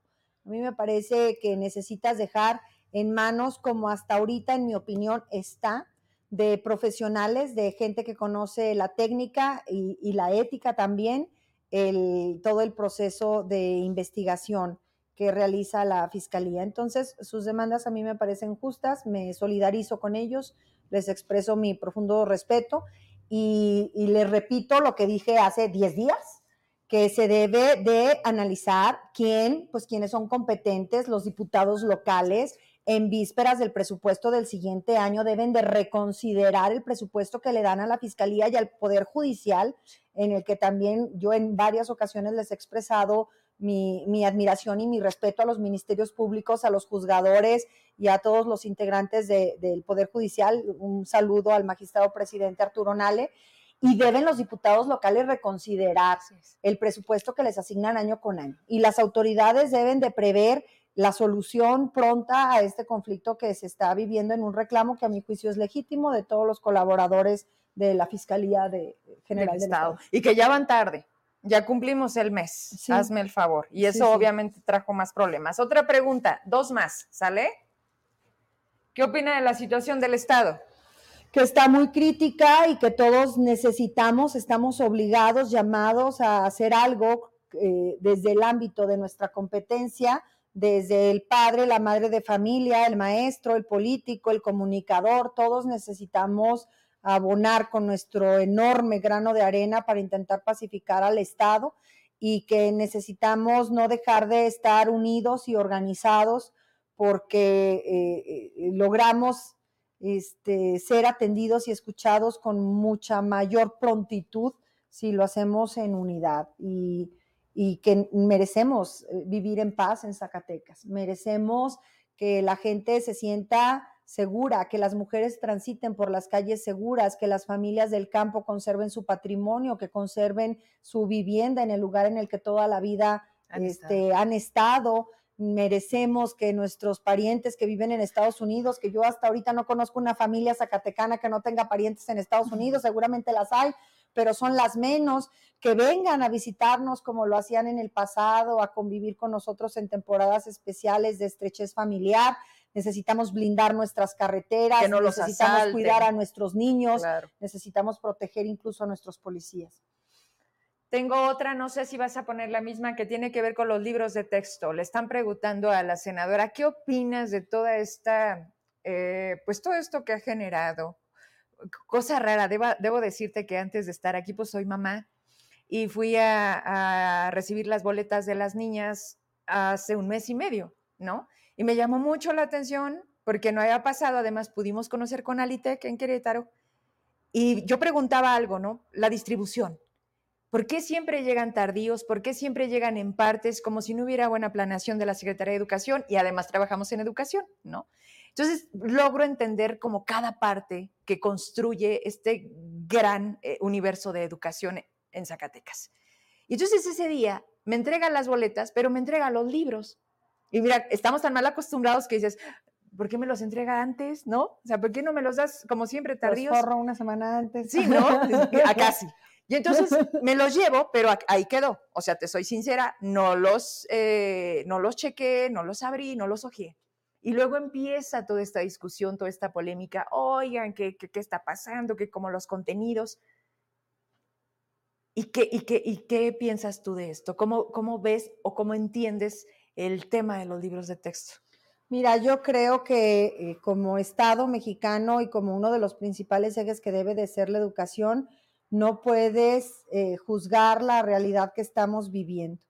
Speaker 5: A mí me parece que necesitas dejar en manos, como hasta ahorita, en mi opinión, está, de profesionales, de gente que conoce la técnica y, la ética también, el, todo el proceso de investigación que realiza la Fiscalía. Entonces, sus demandas a mí me parecen justas, me solidarizo con ellos, les expreso mi profundo respeto y, y les repito lo que dije hace 10 días, que se debe de analizar quién, pues quiénes son competentes, los diputados locales, en vísperas del presupuesto del siguiente año deben de reconsiderar el presupuesto que le dan a la Fiscalía y al Poder Judicial, en el que también yo en varias ocasiones les he expresado mi, admiración y mi respeto a los ministerios públicos, a los juzgadores y a todos los integrantes del Poder Judicial. Un saludo al magistrado presidente Arturo Nale y deben los diputados locales reconsiderar el presupuesto que les asignan año con año. Y las autoridades deben de prever la solución pronta a este conflicto que se está viviendo en un reclamo que a mi juicio es legítimo de todos los colaboradores de la Fiscalía de, General del, Estado.
Speaker 1: Y que ya van tarde. Ya cumplimos el mes, hazme el favor. Y eso obviamente trajo más problemas. Otra pregunta, dos más, ¿sale? ¿Qué opina de la situación del Estado?
Speaker 5: que está muy crítica y que todos necesitamos, estamos obligados, llamados a hacer algo eh, desde el ámbito de nuestra competencia, desde el padre, la madre de familia, el maestro, el político, el comunicador, todos necesitamos abonar con nuestro enorme grano de arena para intentar pacificar al Estado y que necesitamos no dejar de estar unidos y organizados porque eh, eh, logramos este, ser atendidos y escuchados con mucha mayor prontitud si lo hacemos en unidad. Y, que merecemos eh, vivir en paz en Zacatecas, merecemos que la gente se sienta segura, que las mujeres transiten por las calles seguras, que las familias del campo conserven su patrimonio, que conserven su vivienda en el lugar en el que toda la vida han este, estado. merecemos que nuestros parientes que viven en Estados Unidos, que yo hasta ahorita no conozco una familia zacatecana que no tenga parientes en Estados Unidos, seguramente las hay, pero son las menos, que vengan a visitarnos como lo hacían en el pasado, a convivir con nosotros en temporadas especiales de estrechez familiar. Necesitamos blindar nuestras carreteras, necesitamos cuidar a nuestros niños, necesitamos proteger incluso a nuestros policías.
Speaker 1: Tengo otra, no sé si vas a poner la misma, que tiene que ver con los libros de texto. Le están preguntando a la senadora, ¿qué opinas de toda esta, eh, pues todo esto que ha generado? Cosa rara, debo, decirte que antes de estar aquí, pues soy mamá y fui a, recibir las boletas de las niñas hace un mes y medio, ¿no? Y me llamó mucho la atención porque no había pasado, además pudimos conocer con Alitec en Querétaro y yo preguntaba algo, ¿no? La distribución ¿Por qué siempre llegan tardíos? ¿Por qué siempre llegan en partes como si no hubiera buena planeación de la Secretaría de Educación? Y además trabajamos en educación, ¿no? Entonces, logro entender como cada parte que construye este gran eh, universo de educación en Zacatecas. Y entonces ese día me entregan las boletas, pero me entrega los libros. Y mira, estamos tan mal acostumbrados que dices, ¿por qué me los entrega antes? ¿No? O sea, ¿por qué no me los das como siempre tardíos?
Speaker 5: Los una semana antes.
Speaker 1: Sí, ¿no? A casi. Y entonces me los llevo, pero ahí quedó. O sea, te soy sincera, no los, eh, no los chequé, no los abrí, no los ojeé. Y luego empieza toda esta discusión, toda esta polémica. Oigan, ¿qué, qué, está pasando? ¿Qué como los contenidos? ¿Y qué, y, qué, ¿Y qué piensas tú de esto? ¿Cómo, ¿Cómo ves o cómo entiendes el tema de los libros de texto?
Speaker 5: Mira, yo creo que eh, como Estado mexicano y como uno de los principales ejes que debe de ser la educación, no puedes eh, juzgar la realidad que estamos viviendo.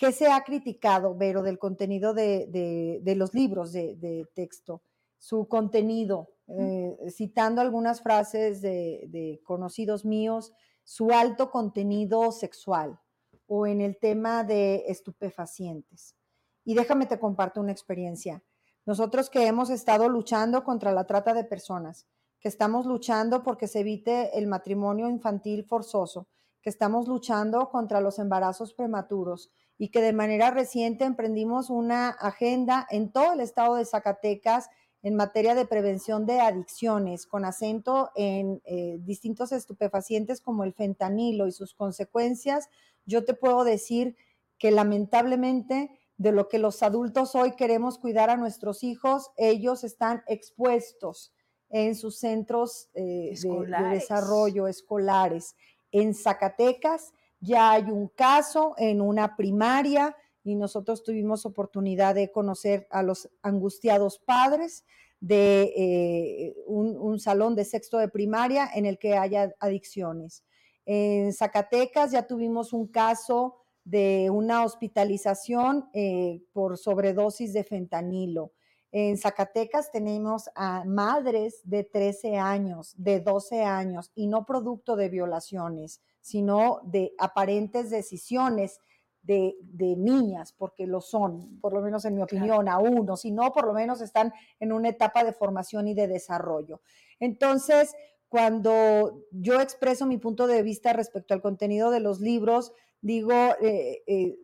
Speaker 5: ¿Qué se ha criticado, Vero, del contenido de, los libros de, texto? Su contenido, eh, citando algunas frases de, conocidos míos, su alto contenido sexual o en el tema de estupefacientes. Y déjame te comparto una experiencia. Nosotros que hemos estado luchando contra la trata de personas, que estamos luchando porque se evite el matrimonio infantil forzoso, que estamos luchando contra los embarazos prematuros y que de manera reciente emprendimos una agenda en todo el estado de Zacatecas en materia de prevención de adicciones, con acento en eh, distintos estupefacientes como el fentanilo y sus consecuencias, yo te puedo decir que lamentablemente de lo que los adultos hoy queremos cuidar a nuestros hijos, ellos están expuestos en sus centros eh, de, desarrollo escolares. En Zacatecas ya hay un caso en una primaria y nosotros tuvimos oportunidad de conocer a los angustiados padres de eh, un, salón de sexto de primaria en el que haya adicciones. En Zacatecas ya tuvimos un caso de una hospitalización eh, por sobredosis de fentanilo. En Zacatecas tenemos a madres de 13 años, de 12 años, y no producto de violaciones, sino de aparentes decisiones de, niñas, porque lo son, por lo menos en mi opinión, aún, o si no, por lo menos están en una etapa de formación y de desarrollo. Entonces, cuando yo expreso mi punto de vista respecto al contenido de los libros, digo, eh, eh,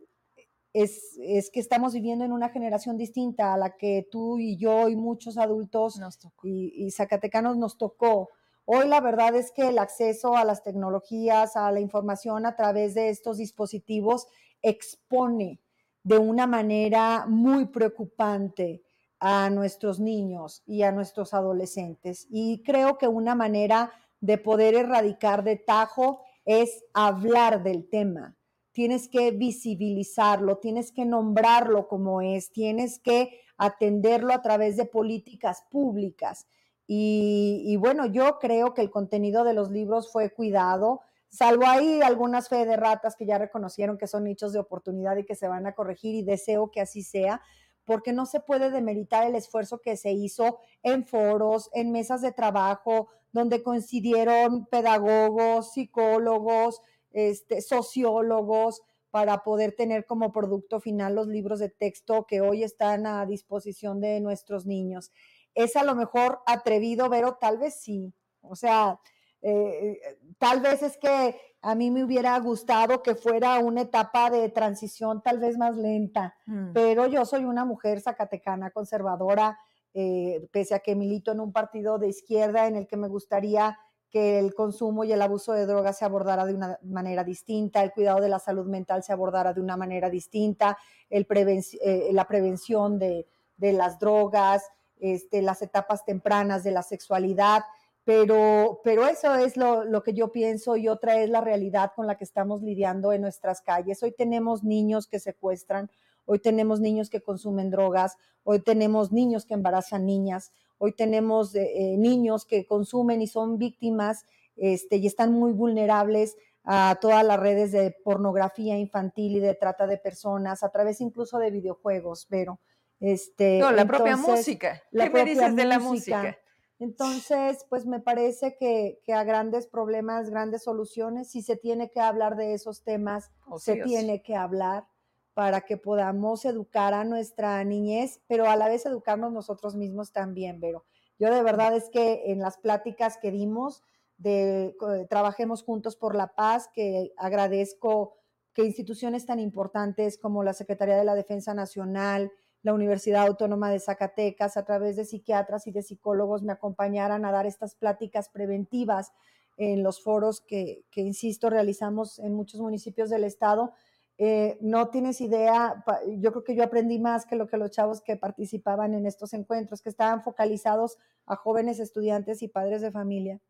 Speaker 5: es, que estamos viviendo en una generación distinta a la que tú y yo y muchos adultos y, y, zacatecanos nos tocó. Hoy la verdad es que el acceso a las tecnologías, a la información a través de estos dispositivos expone de una manera muy preocupante a nuestros niños y a nuestros adolescentes. Y creo que una manera de poder erradicar de tajo es hablar del tema tienes que visibilizarlo, tienes que nombrarlo como es, tienes que atenderlo a través de políticas públicas. Y, bueno, yo creo que el contenido de los libros fue cuidado, salvo ahí algunas fe de ratas que ya reconocieron que son nichos de oportunidad y que se van a corregir y deseo que así sea, porque no se puede demeritar el esfuerzo que se hizo en foros, en mesas de trabajo, donde coincidieron pedagogos, psicólogos, este, sociólogos, para poder tener como producto final los libros de texto que hoy están a disposición de nuestros niños. Es a lo mejor atrevido, pero tal vez sí. O sea, eh, tal vez es que a mí me hubiera gustado que fuera una etapa de transición tal vez más lenta, mm. pero yo soy una mujer zacatecana conservadora, eh, pese a que milito en un partido de izquierda en el que me gustaría que el consumo y el abuso de drogas se abordara de una manera distinta, el cuidado de la salud mental se abordara de una manera distinta, el eh, la prevención de, las drogas, este, las etapas tempranas de la sexualidad, pero, pero eso es lo, lo, que yo pienso y otra es la realidad con la que estamos lidiando en nuestras calles. Hoy tenemos niños que secuestran, hoy tenemos niños que consumen drogas, hoy tenemos niños que embarazan niñas, Hoy tenemos eh, eh, niños que consumen y son víctimas este, y están muy vulnerables a todas las redes de pornografía infantil y de trata de personas, a través incluso de videojuegos, pero este
Speaker 1: no, la propia música. ¿Qué me dices de la música?
Speaker 5: Entonces, pues me parece que, a grandes problemas, grandes soluciones, si se tiene que hablar de esos temas, oh, se tiene que hablar para que podamos educar a nuestra niñez, pero a la vez educarnos nosotros mismos también, Vero. Yo de verdad es que en las pláticas que dimos de Trabajemos Juntos por la Paz, que agradezco que instituciones tan importantes como la Secretaría de la Defensa Nacional, la Universidad Autónoma de Zacatecas, a través de psiquiatras y de psicólogos, me acompañaran a dar estas pláticas preventivas en los foros que, que insisto, realizamos en muchos municipios del estado. Eh, no tienes idea, yo creo que yo aprendí más que lo que los chavos que participaban en estos encuentros, que estaban focalizados a jóvenes estudiantes y padres de familia,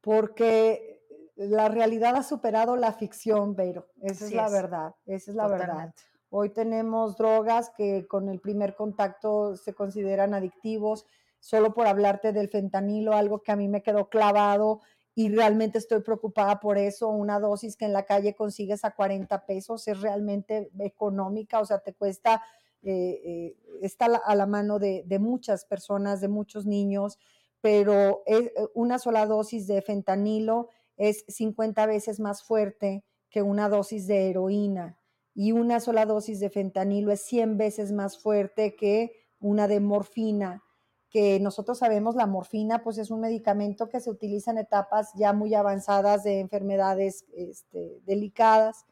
Speaker 5: porque la realidad ha superado la ficción, pero esa es la verdad, esa es la verdad. Hoy tenemos drogas que con el primer contacto se consideran adictivos, solo por hablarte del fentanilo, algo que a mí me quedó clavado y realmente estoy preocupada por eso. Una dosis que en la calle consigues a 40 pesos es realmente económica, o sea, te cuesta, eh, eh, está a la mano de, muchas personas, de muchos niños, pero eh, una sola dosis de fentanilo es 50 veces más fuerte que una dosis de heroína y una sola dosis de fentanilo es 100 veces más fuerte que una de morfina que nosotros sabemos la morfina pues es un medicamento que se utiliza en etapas ya muy avanzadas de enfermedades este, delicadas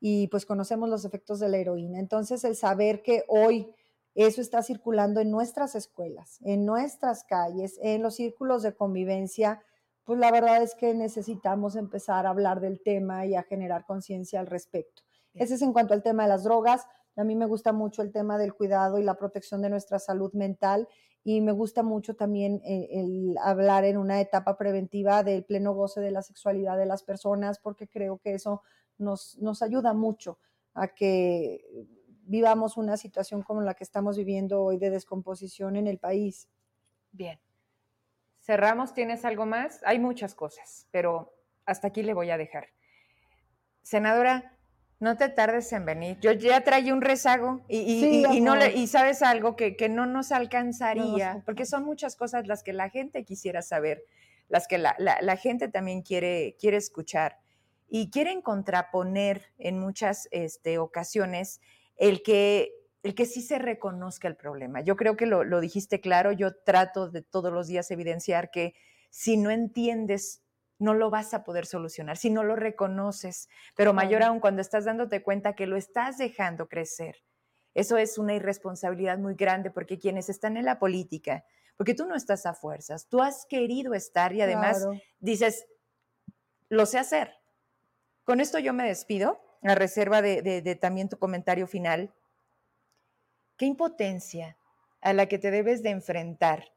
Speaker 5: y pues conocemos los efectos de la heroína. Entonces el saber que hoy eso está circulando en nuestras escuelas, en nuestras calles, en los círculos de convivencia, pues la verdad es que necesitamos empezar a hablar del tema y a generar conciencia al respecto. Ese es en cuanto al tema de las drogas. A mí me gusta mucho el tema del cuidado y la protección de nuestra salud mental y me gusta mucho también eh, el, hablar en una etapa preventiva del pleno goce de la sexualidad de las personas, porque creo que eso nos, nos ayuda mucho a que vivamos una situación como la que estamos viviendo hoy de descomposición en el país.
Speaker 1: Bien. Cerramos, ¿tienes algo más? Hay muchas cosas, pero hasta aquí le voy a dejar. Senadora, no te tardes en venir. Yo ya traía un rezago y, no y sabes algo que, no nos alcanzaría, porque son muchas cosas las que la gente quisiera saber, las que la, gente también quiere, quiere escuchar y quieren contraponer en muchas este, ocasiones el que, el que sí se reconozca el problema. Yo creo que lo, lo dijiste claro, yo trato de todos los días evidenciar que si no entiendes no lo vas a poder solucionar si no lo reconoces, pero mayor aún cuando estás dándote cuenta que lo estás dejando crecer. Eso es una irresponsabilidad muy grande porque quienes están en la política, porque tú no estás a fuerzas, tú has querido estar y además dices, lo sé hacer. Con esto yo me despido, a reserva de, de también tu comentario final. Qué impotencia a la que te debes de enfrentar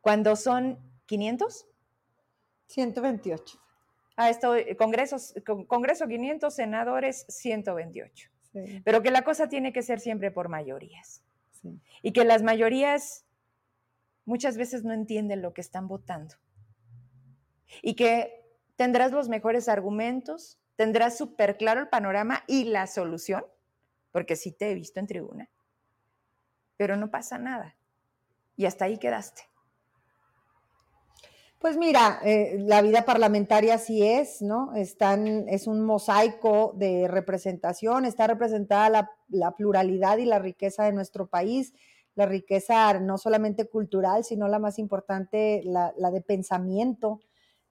Speaker 1: cuando son 500,
Speaker 5: 128.
Speaker 1: Ah, esto, eh, congresos, Congreso 500, senadores 128. Pero que la cosa tiene que ser siempre por mayorías. Y que las mayorías muchas veces no entienden lo que están votando. Y que tendrás los mejores argumentos, tendrás súper claro el panorama y la solución, porque sí te he visto en tribuna, pero no pasa nada. Y hasta ahí quedaste.
Speaker 5: Pues mira, eh, la vida parlamentaria sí es, ¿no? Es un mosaico de representación, está representada la, pluralidad y la riqueza de nuestro país, la riqueza no solamente cultural, sino la más importante, la, de pensamiento.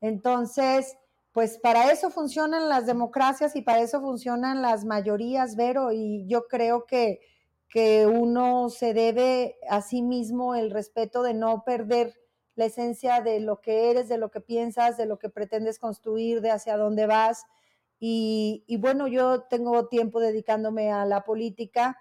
Speaker 5: Entonces, pues para eso funcionan las democracias y para eso funcionan las mayorías, Vero, y yo creo que, que uno se debe a sí mismo el respeto de no perder la esencia de lo que eres, de lo que piensas, de lo que pretendes construir, de hacia dónde vas. Y, bueno, yo tengo tiempo dedicándome a la política.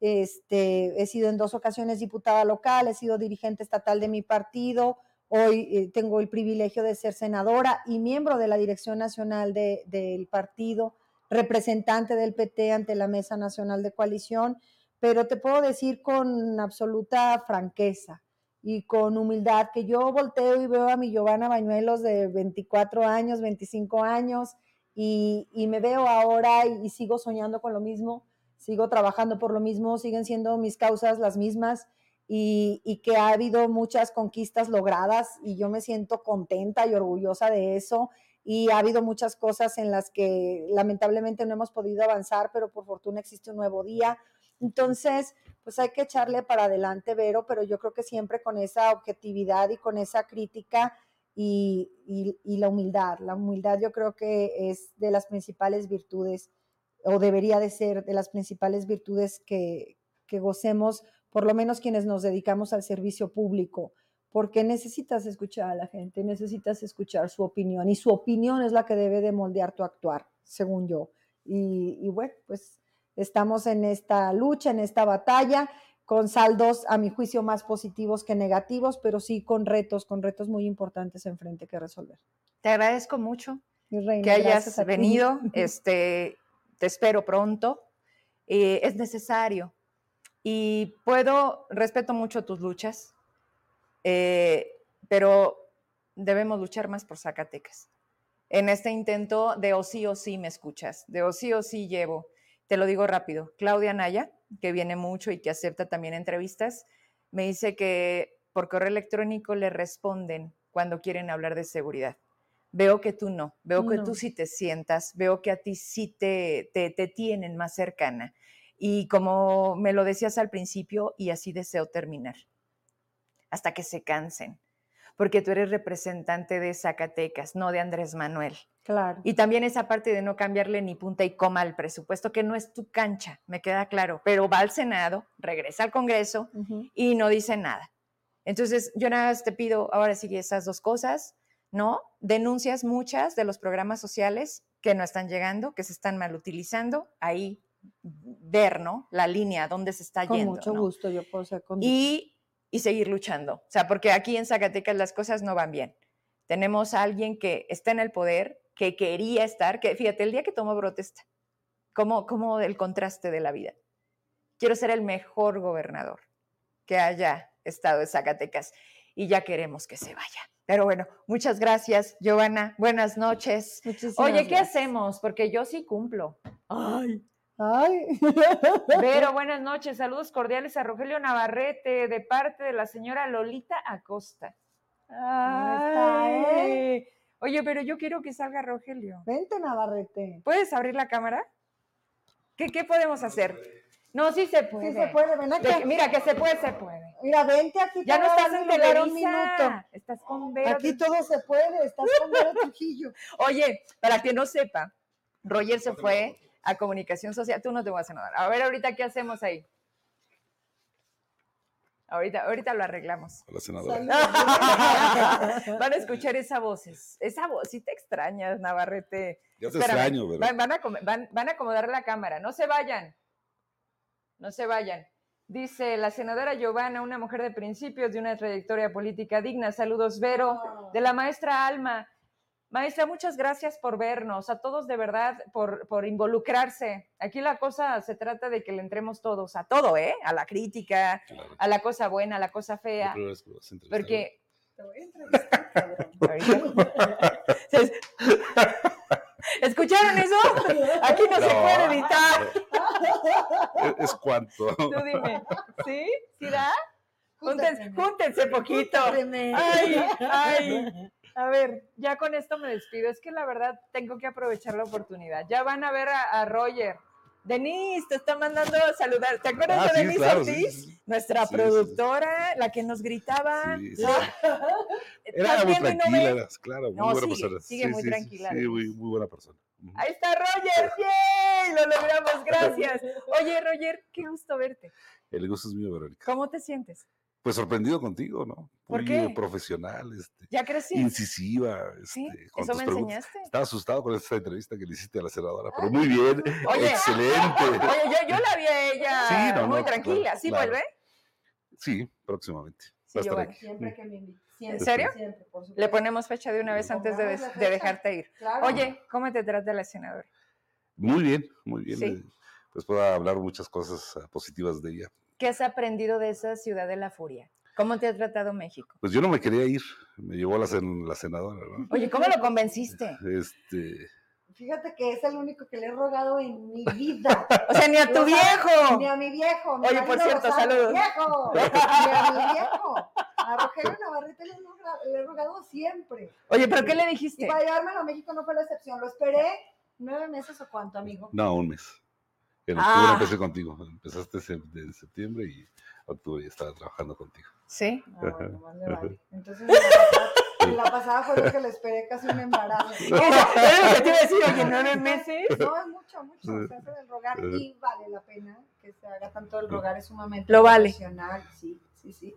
Speaker 5: Este, he sido en dos ocasiones diputada local, he sido dirigente estatal de mi partido, hoy eh, tengo el privilegio de ser senadora y miembro de la dirección nacional de, del partido, representante del PT ante la Mesa Nacional de Coalición, pero te puedo decir con absoluta franqueza y con humildad que yo volteo y veo a mi Giovanna Bañuelos de 24 años, 25 años, y, y me veo ahora y, sigo soñando con lo mismo sigo trabajando por lo mismo, siguen siendo mis causas las mismas y, y, que ha habido muchas conquistas logradas y yo me siento contenta y orgullosa de eso. Y ha habido muchas cosas en las que lamentablemente no hemos podido avanzar, pero por fortuna existe un nuevo día. Entonces, pues hay que echarle para adelante, Vero, pero yo creo que siempre con esa objetividad y con esa crítica y, y, la humildad. La humildad yo creo que es de las principales virtudes o debería de ser de las principales virtudes que, que gocemos, por lo menos quienes nos dedicamos al servicio público, porque necesitas escuchar a la gente, necesitas escuchar su opinión y su opinión es la que debe de moldear tu actuar, según yo. Y, y bueno, pues estamos en esta lucha, en esta batalla, con saldos a mi juicio más positivos que negativos, pero sí con retos, con retos muy importantes enfrente que resolver.
Speaker 1: Te agradezco mucho reina, que hayas venido, este, te espero pronto, eh, es necesario. Y puedo, respeto mucho tus luchas, eh, pero debemos luchar más por Zacatecas. En este intento de o sí o sí me escuchas, de o sí o sí llevo, te lo digo rápido, Claudia Naya, que viene mucho y que acepta también entrevistas, me dice que por correo electrónico le responden cuando quieren hablar de seguridad veo que tú no, veo que tú sí te sientas, veo que a ti sí te, te, te, tienen más cercana. Y como me lo decías al principio, y así deseo terminar, hasta que se cansen, porque tú eres representante de Zacatecas, no de Andrés Manuel.
Speaker 5: Claro.
Speaker 1: Y también esa parte de no cambiarle ni punta y coma al presupuesto, que no es tu cancha, me queda claro, pero va al Senado, regresa al Congreso uh -huh. y no dice nada. Entonces, yo nada más te pido ahora sí esas dos cosas, ¿no? Denuncias muchas de los programas sociales que no están llegando, que se están mal utilizando, ahí ver, ¿no? La línea, dónde se está
Speaker 5: con
Speaker 1: yendo.
Speaker 5: Mucho
Speaker 1: ¿no?
Speaker 5: gusto, yo puedo ser con
Speaker 1: y, y seguir luchando. O sea, porque aquí en Zacatecas las cosas no van bien. Tenemos a alguien que está en el poder, que quería estar, que fíjate, el día que tomó protesta, como, como el contraste de la vida. Quiero ser el mejor gobernador que haya estado en Zacatecas y ya queremos que se vaya. Pero bueno, muchas gracias, Giovanna. Buenas noches.
Speaker 5: Muchísimas
Speaker 1: Oye, ¿qué
Speaker 5: gracias.
Speaker 1: hacemos? Porque yo sí cumplo.
Speaker 5: Ay. Ay.
Speaker 1: Pero buenas noches, saludos cordiales a Rogelio Navarrete de parte de la señora Lolita Acosta.
Speaker 5: Ay.
Speaker 1: Oye, pero yo quiero que salga Rogelio.
Speaker 5: Vente, Navarrete.
Speaker 1: ¿Puedes abrir la cámara? ¿Qué, qué podemos hacer? No, sí se puede.
Speaker 5: Sí se puede, ven acá.
Speaker 1: De, mira, que se puede, se puede.
Speaker 5: Mira, vente aquí.
Speaker 1: Ya no estás en Televisa.
Speaker 5: Un minuto.
Speaker 1: Estás con Vero.
Speaker 5: Aquí todo se puede, estás con Vero Trujillo.
Speaker 1: Oye, para que no sepa, Roger se fue a comunicación social. Tú no te vas a nada. A ver, ahorita, ¿qué hacemos ahí? Ahorita, ahorita lo arreglamos.
Speaker 6: La senadora.
Speaker 1: van a escuchar esa voz. Esa voz, sí te extrañas, Navarrete.
Speaker 6: Ya te Espérame, extraño, ¿verdad?
Speaker 1: Van, van, a, van, van a acomodar la cámara. No se vayan. No se vayan. Dice la senadora Giovanna, una mujer de principios, de una trayectoria política digna. Saludos, Vero, de la maestra Alma. Maestra, muchas gracias por vernos, a todos de verdad por, por involucrarse. Aquí la cosa se trata de que le entremos todos a todo, ¿eh? A la crítica, claro. a la cosa buena, a la cosa fea. Porque... Te voy a entrevistar, ¿Escucharon eso? Aquí no, no, se puede editar.
Speaker 6: Es cuanto.
Speaker 1: Tú dime, ¿sí? ¿Sí da? Júntense, júntense poquito. Ay, ay. A ver, ya con esto me despido. Es que la verdad tengo que aprovechar la oportunidad. Ya van a ver a, a Roger. Denise te está mandando a saludar. ¿Te acuerdas
Speaker 6: ah,
Speaker 1: de
Speaker 6: sí,
Speaker 1: Denise
Speaker 6: claro,
Speaker 1: Ortiz?
Speaker 6: Sí, sí.
Speaker 1: Nuestra productora, la que nos gritaba.
Speaker 6: Era muy tranquila, no claro, muy
Speaker 1: no,
Speaker 6: buena
Speaker 1: sigue,
Speaker 6: persona.
Speaker 1: Sigue muy tranquila.
Speaker 6: Sí, muy, muy buena persona.
Speaker 1: Ahí está Roger, ¡yay! Lo logramos, gracias. Oye, Roger, qué gusto verte.
Speaker 6: El gusto es mío, Verónica.
Speaker 1: ¿Cómo te sientes?
Speaker 6: Pues sorprendido contigo, ¿no?
Speaker 1: ¿Por
Speaker 6: Muy
Speaker 1: qué?
Speaker 6: profesional, este,
Speaker 1: Ya crecí.
Speaker 6: incisiva.
Speaker 1: Sí,
Speaker 6: Este, con
Speaker 1: eso
Speaker 6: tus
Speaker 1: me
Speaker 6: preguntas.
Speaker 1: enseñaste.
Speaker 6: Estaba asustado con esta entrevista que le hiciste a la senadora, pero muy bien,
Speaker 1: Oye.
Speaker 6: excelente.
Speaker 1: Oye, yo, yo la vi a ella
Speaker 6: Sí, no,
Speaker 1: muy
Speaker 6: no,
Speaker 1: tranquila.
Speaker 6: claro,
Speaker 1: ¿Sí
Speaker 6: claro.
Speaker 1: vuelve?
Speaker 6: Sí, próximamente.
Speaker 1: Sí,
Speaker 6: Va a estar
Speaker 1: Giovanni.
Speaker 6: aquí.
Speaker 5: Siempre que me invite. Siempre,
Speaker 1: ¿En serio?
Speaker 5: Siempre.
Speaker 1: Le ponemos fecha de una vez antes de, dejarte ir.
Speaker 5: Claro.
Speaker 1: Oye, ¿cómo te trata la senadora?
Speaker 6: Muy bien, muy bien.
Speaker 1: Sí.
Speaker 6: eh, Pues puedo hablar muchas cosas ah, positivas de ella.
Speaker 1: ¿Qué has aprendido de esa ciudad de la furia? ¿Cómo te ha tratado México?
Speaker 6: Pues yo no me quería ir, me llevó la, sen- la senadora, ¿no?
Speaker 1: Oye, ¿cómo lo convenciste?
Speaker 6: Este,
Speaker 5: Fíjate que es el único que le he rogado en mi vida.
Speaker 1: O sea, ni a tu viejo.
Speaker 5: Ni a mi viejo. mi
Speaker 1: Oye, por cierto, saludos.
Speaker 5: ¡Viejo! Ni a mi viejo. A Rogelio Navarrete le he, roga- le he rogado siempre.
Speaker 1: Oye, ¿pero qué le
Speaker 5: Y
Speaker 1: dijiste?
Speaker 5: para llevármelo a México no fue la excepción. Lo esperé nueve meses o cuánto, amigo.
Speaker 6: no, un mes. En
Speaker 1: Ah.
Speaker 6: octubre empecé contigo. Empezaste en septiembre y octubre ya estaba trabajando contigo.
Speaker 1: Sí.
Speaker 5: Ah, bueno, más le vale. Entonces, la pasada, la pasada fue lo que le esperé casi un embarazo.
Speaker 1: Eso, era lo que te iba a decir, oye, nueve meses.
Speaker 5: No, es mucho, mucho. Se hace del rogar y vale la pena que se haga tanto el rogar, es sumamente
Speaker 1: Lo vale.
Speaker 5: profesional. Sí, sí, sí.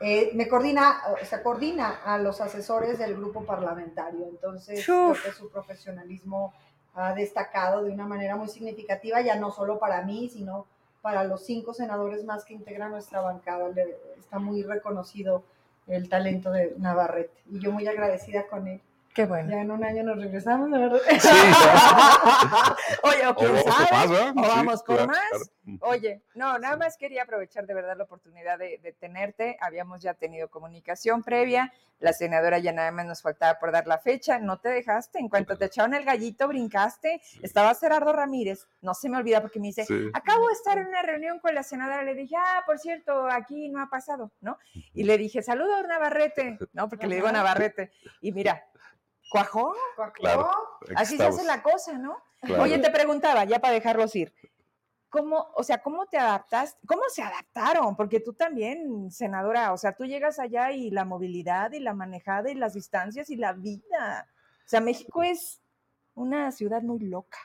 Speaker 5: Eh, me coordina, o sea, coordina a los asesores del grupo parlamentario. Entonces, creo que su profesionalismo ha destacado de una manera muy significativa, ya no solo para mí, sino para los cinco senadores más que integran nuestra bancada. Está muy reconocido el talento de Navarrete y yo muy agradecida con él.
Speaker 1: Qué bueno.
Speaker 5: Ya en un año nos regresamos, de verdad.
Speaker 6: Sí,
Speaker 1: Oye, o
Speaker 6: o,
Speaker 1: quién
Speaker 6: o
Speaker 1: sabe,
Speaker 6: más, ¿verdad?
Speaker 1: o
Speaker 6: Sí,
Speaker 1: vamos por
Speaker 6: claro,
Speaker 1: más.
Speaker 6: claro.
Speaker 1: Oye, no, nada más quería aprovechar de verdad la oportunidad de, de tenerte. Habíamos ya tenido comunicación previa. La senadora ya nada más nos faltaba por dar la fecha. No te dejaste. En cuanto te echaron el gallito, brincaste. Estaba Gerardo Ramírez. No se me olvida porque me dice,
Speaker 6: Sí.
Speaker 1: acabo de estar en una reunión con la senadora. Le dije, ah, por cierto, aquí no ha pasado, ¿no? Y le dije, saludos Navarrete, ¿no? Porque le digo. Navarrete. Y mira, cuajó.
Speaker 6: Claro. Aquí
Speaker 1: Así se hace la cosa, ¿no?
Speaker 6: claro.
Speaker 1: Oye, te preguntaba, ya para dejarlos ir, ¿cómo, o sea, cómo te adaptas? ¿Cómo se adaptaron? Porque tú también, senadora, o sea, tú llegas allá y la movilidad y la manejada y las distancias y la vida. O sea, México es una ciudad muy loca.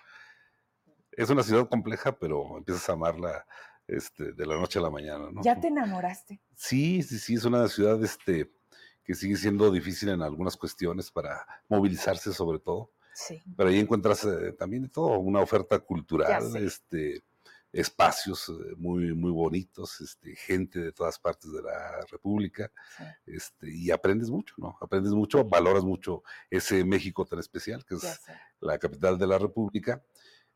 Speaker 6: Es una ciudad compleja, pero empiezas a amarla este, de la noche a la mañana, ¿no?
Speaker 1: Ya te enamoraste.
Speaker 6: Sí, sí, sí, es una ciudad este, que sigue siendo difícil en algunas cuestiones para movilizarse sobre todo,
Speaker 1: Sí.
Speaker 6: pero ahí encuentras eh, también de todo, una oferta cultural, este, espacios eh, muy, muy bonitos, este, gente de todas partes de la República,
Speaker 1: Sí.
Speaker 6: este, y aprendes mucho, ¿no? Aprendes mucho, valoras mucho ese México tan especial que es la capital de la República.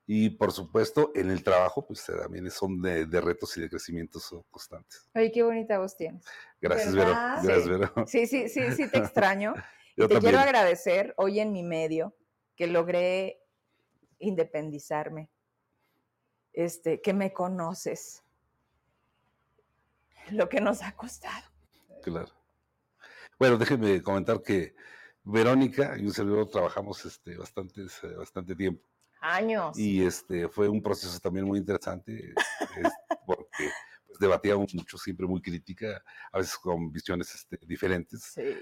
Speaker 6: Y por supuesto, en el trabajo, pues eh, también son de, de retos y de crecimientos constantes.
Speaker 1: Oye, qué bonita voz tienes.
Speaker 6: Gracias. Vero. Gracias,
Speaker 1: Sí.
Speaker 6: Vero.
Speaker 1: Sí, sí, sí, sí, te extraño.
Speaker 6: Yo
Speaker 1: te
Speaker 6: también.
Speaker 1: quiero agradecer hoy en mi medio que logré independizarme, este, que me conoces, lo que nos ha costado.
Speaker 6: Claro. Bueno, déjenme comentar que Verónica y un servidor trabajamos este, bastantes, eh, bastante tiempo.
Speaker 1: Años.
Speaker 6: Y este fue un proceso también muy interesante, es, porque pues, debatíamos mucho, siempre muy crítica, a veces con visiones este, diferentes,
Speaker 1: Sí.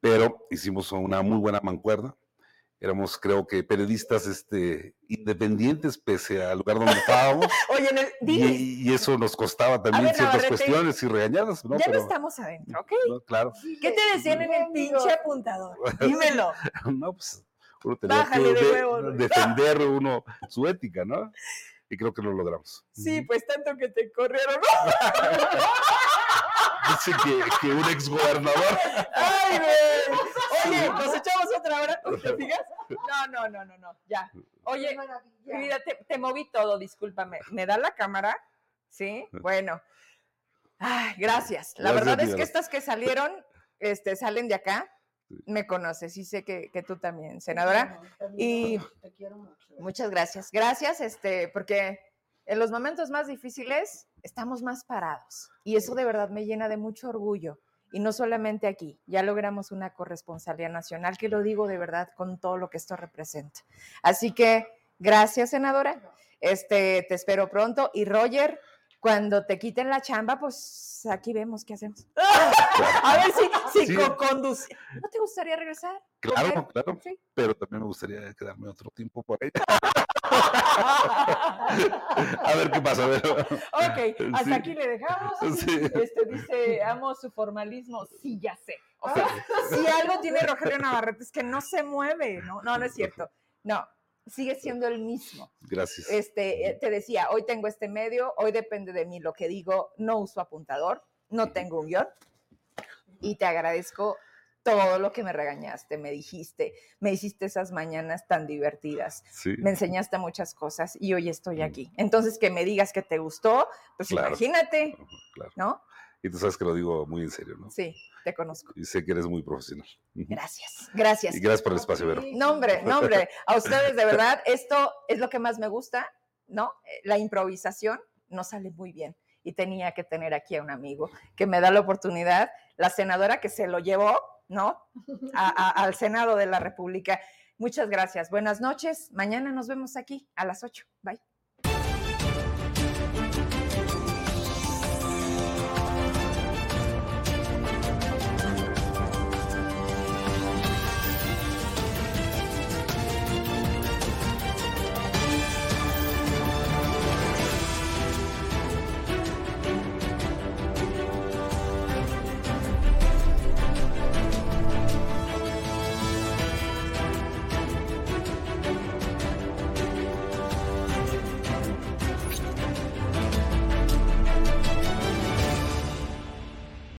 Speaker 6: pero hicimos una muy buena mancuerna. Éramos, creo que, periodistas este, independientes pese al lugar donde estábamos.
Speaker 1: Oye, en el- dile,
Speaker 6: y, y eso nos costaba también
Speaker 1: ver,
Speaker 6: ciertas
Speaker 1: Navarrete,
Speaker 6: cuestiones y regañadas, ¿no?
Speaker 1: ya
Speaker 6: Pero,
Speaker 1: no estamos adentro, ¿ok?
Speaker 6: ¿no? Claro.
Speaker 1: ¿Qué te decían en el pinche apuntador? Dímelo.
Speaker 6: No, pues uno tenía
Speaker 1: Bájale
Speaker 6: que
Speaker 1: de
Speaker 6: defender uno su ética, ¿no? Y creo que lo logramos.
Speaker 1: Sí, pues tanto que te corrieron.
Speaker 6: Dice que, que un exgobernador.
Speaker 1: ¡Ay, güey! Oye, nos echamos otra hora, ¿te fijas? No, no, no, no, no, ya. Oye,
Speaker 5: maravilla.
Speaker 1: Mi vida, te, te moví todo, discúlpame. ¿Me da la cámara? Sí, bueno. Ay, gracias. La
Speaker 6: Gracias,
Speaker 1: verdad es que estas que salieron, este, salen de acá. Me conoces y sé que, que tú también, senadora.
Speaker 5: Bueno, también
Speaker 1: y-
Speaker 5: Te quiero mucho.
Speaker 1: Muchas gracias. Gracias, este, porque en los momentos más difíciles estamos más parados. Y eso de verdad me llena de mucho orgullo. Y no solamente aquí, ya logramos una corresponsalía nacional, que lo digo de verdad con todo lo que esto representa. Así que gracias, senadora. Este, te espero pronto. Y Roger, Cuando te quiten la chamba, pues aquí vemos qué hacemos. A ver si, si
Speaker 6: Sí.
Speaker 1: ¿No te gustaría regresar?
Speaker 6: Claro, claro.
Speaker 1: Sí.
Speaker 6: Pero también me gustaría quedarme otro tiempo por ahí. A ver qué pasa. a ver.
Speaker 1: Ok, hasta
Speaker 6: Sí.
Speaker 1: aquí le dejamos. Este dice, amo su formalismo. Sí, ya sé. O sea, si algo tiene Rogelio Navarrete es que no se mueve, ¿no? No, no es cierto. No, sigue siendo el mismo.
Speaker 6: Gracias.
Speaker 1: Este, eh, te decía, hoy tengo este medio, hoy depende de mí lo que digo, no uso apuntador, no tengo un guion. Y te agradezco todo lo que me regañaste, me dijiste, me hiciste esas mañanas tan divertidas
Speaker 6: Sí.
Speaker 1: me enseñaste muchas cosas y hoy estoy aquí. Entonces, que me digas que te gustó, pues
Speaker 6: Claro.
Speaker 1: imagínate,
Speaker 6: Claro.
Speaker 1: ¿no?
Speaker 6: Y tú sabes que lo digo muy en serio, ¿no?
Speaker 1: Sí, te conozco.
Speaker 6: Y sé que eres muy profesional.
Speaker 1: Gracias, gracias.
Speaker 6: Y gracias por el espacio, Vero.
Speaker 1: No, hombre, no, hombre, a ustedes de verdad, esto es lo que más me gusta, ¿no? Eh, La improvisación nos sale muy bien. Y tenía que tener aquí a un amigo que me da la oportunidad, la senadora que se lo llevó, ¿no? A- a- al Senado de la República. Muchas gracias. Buenas noches. Mañana nos vemos aquí a las 8. Bye.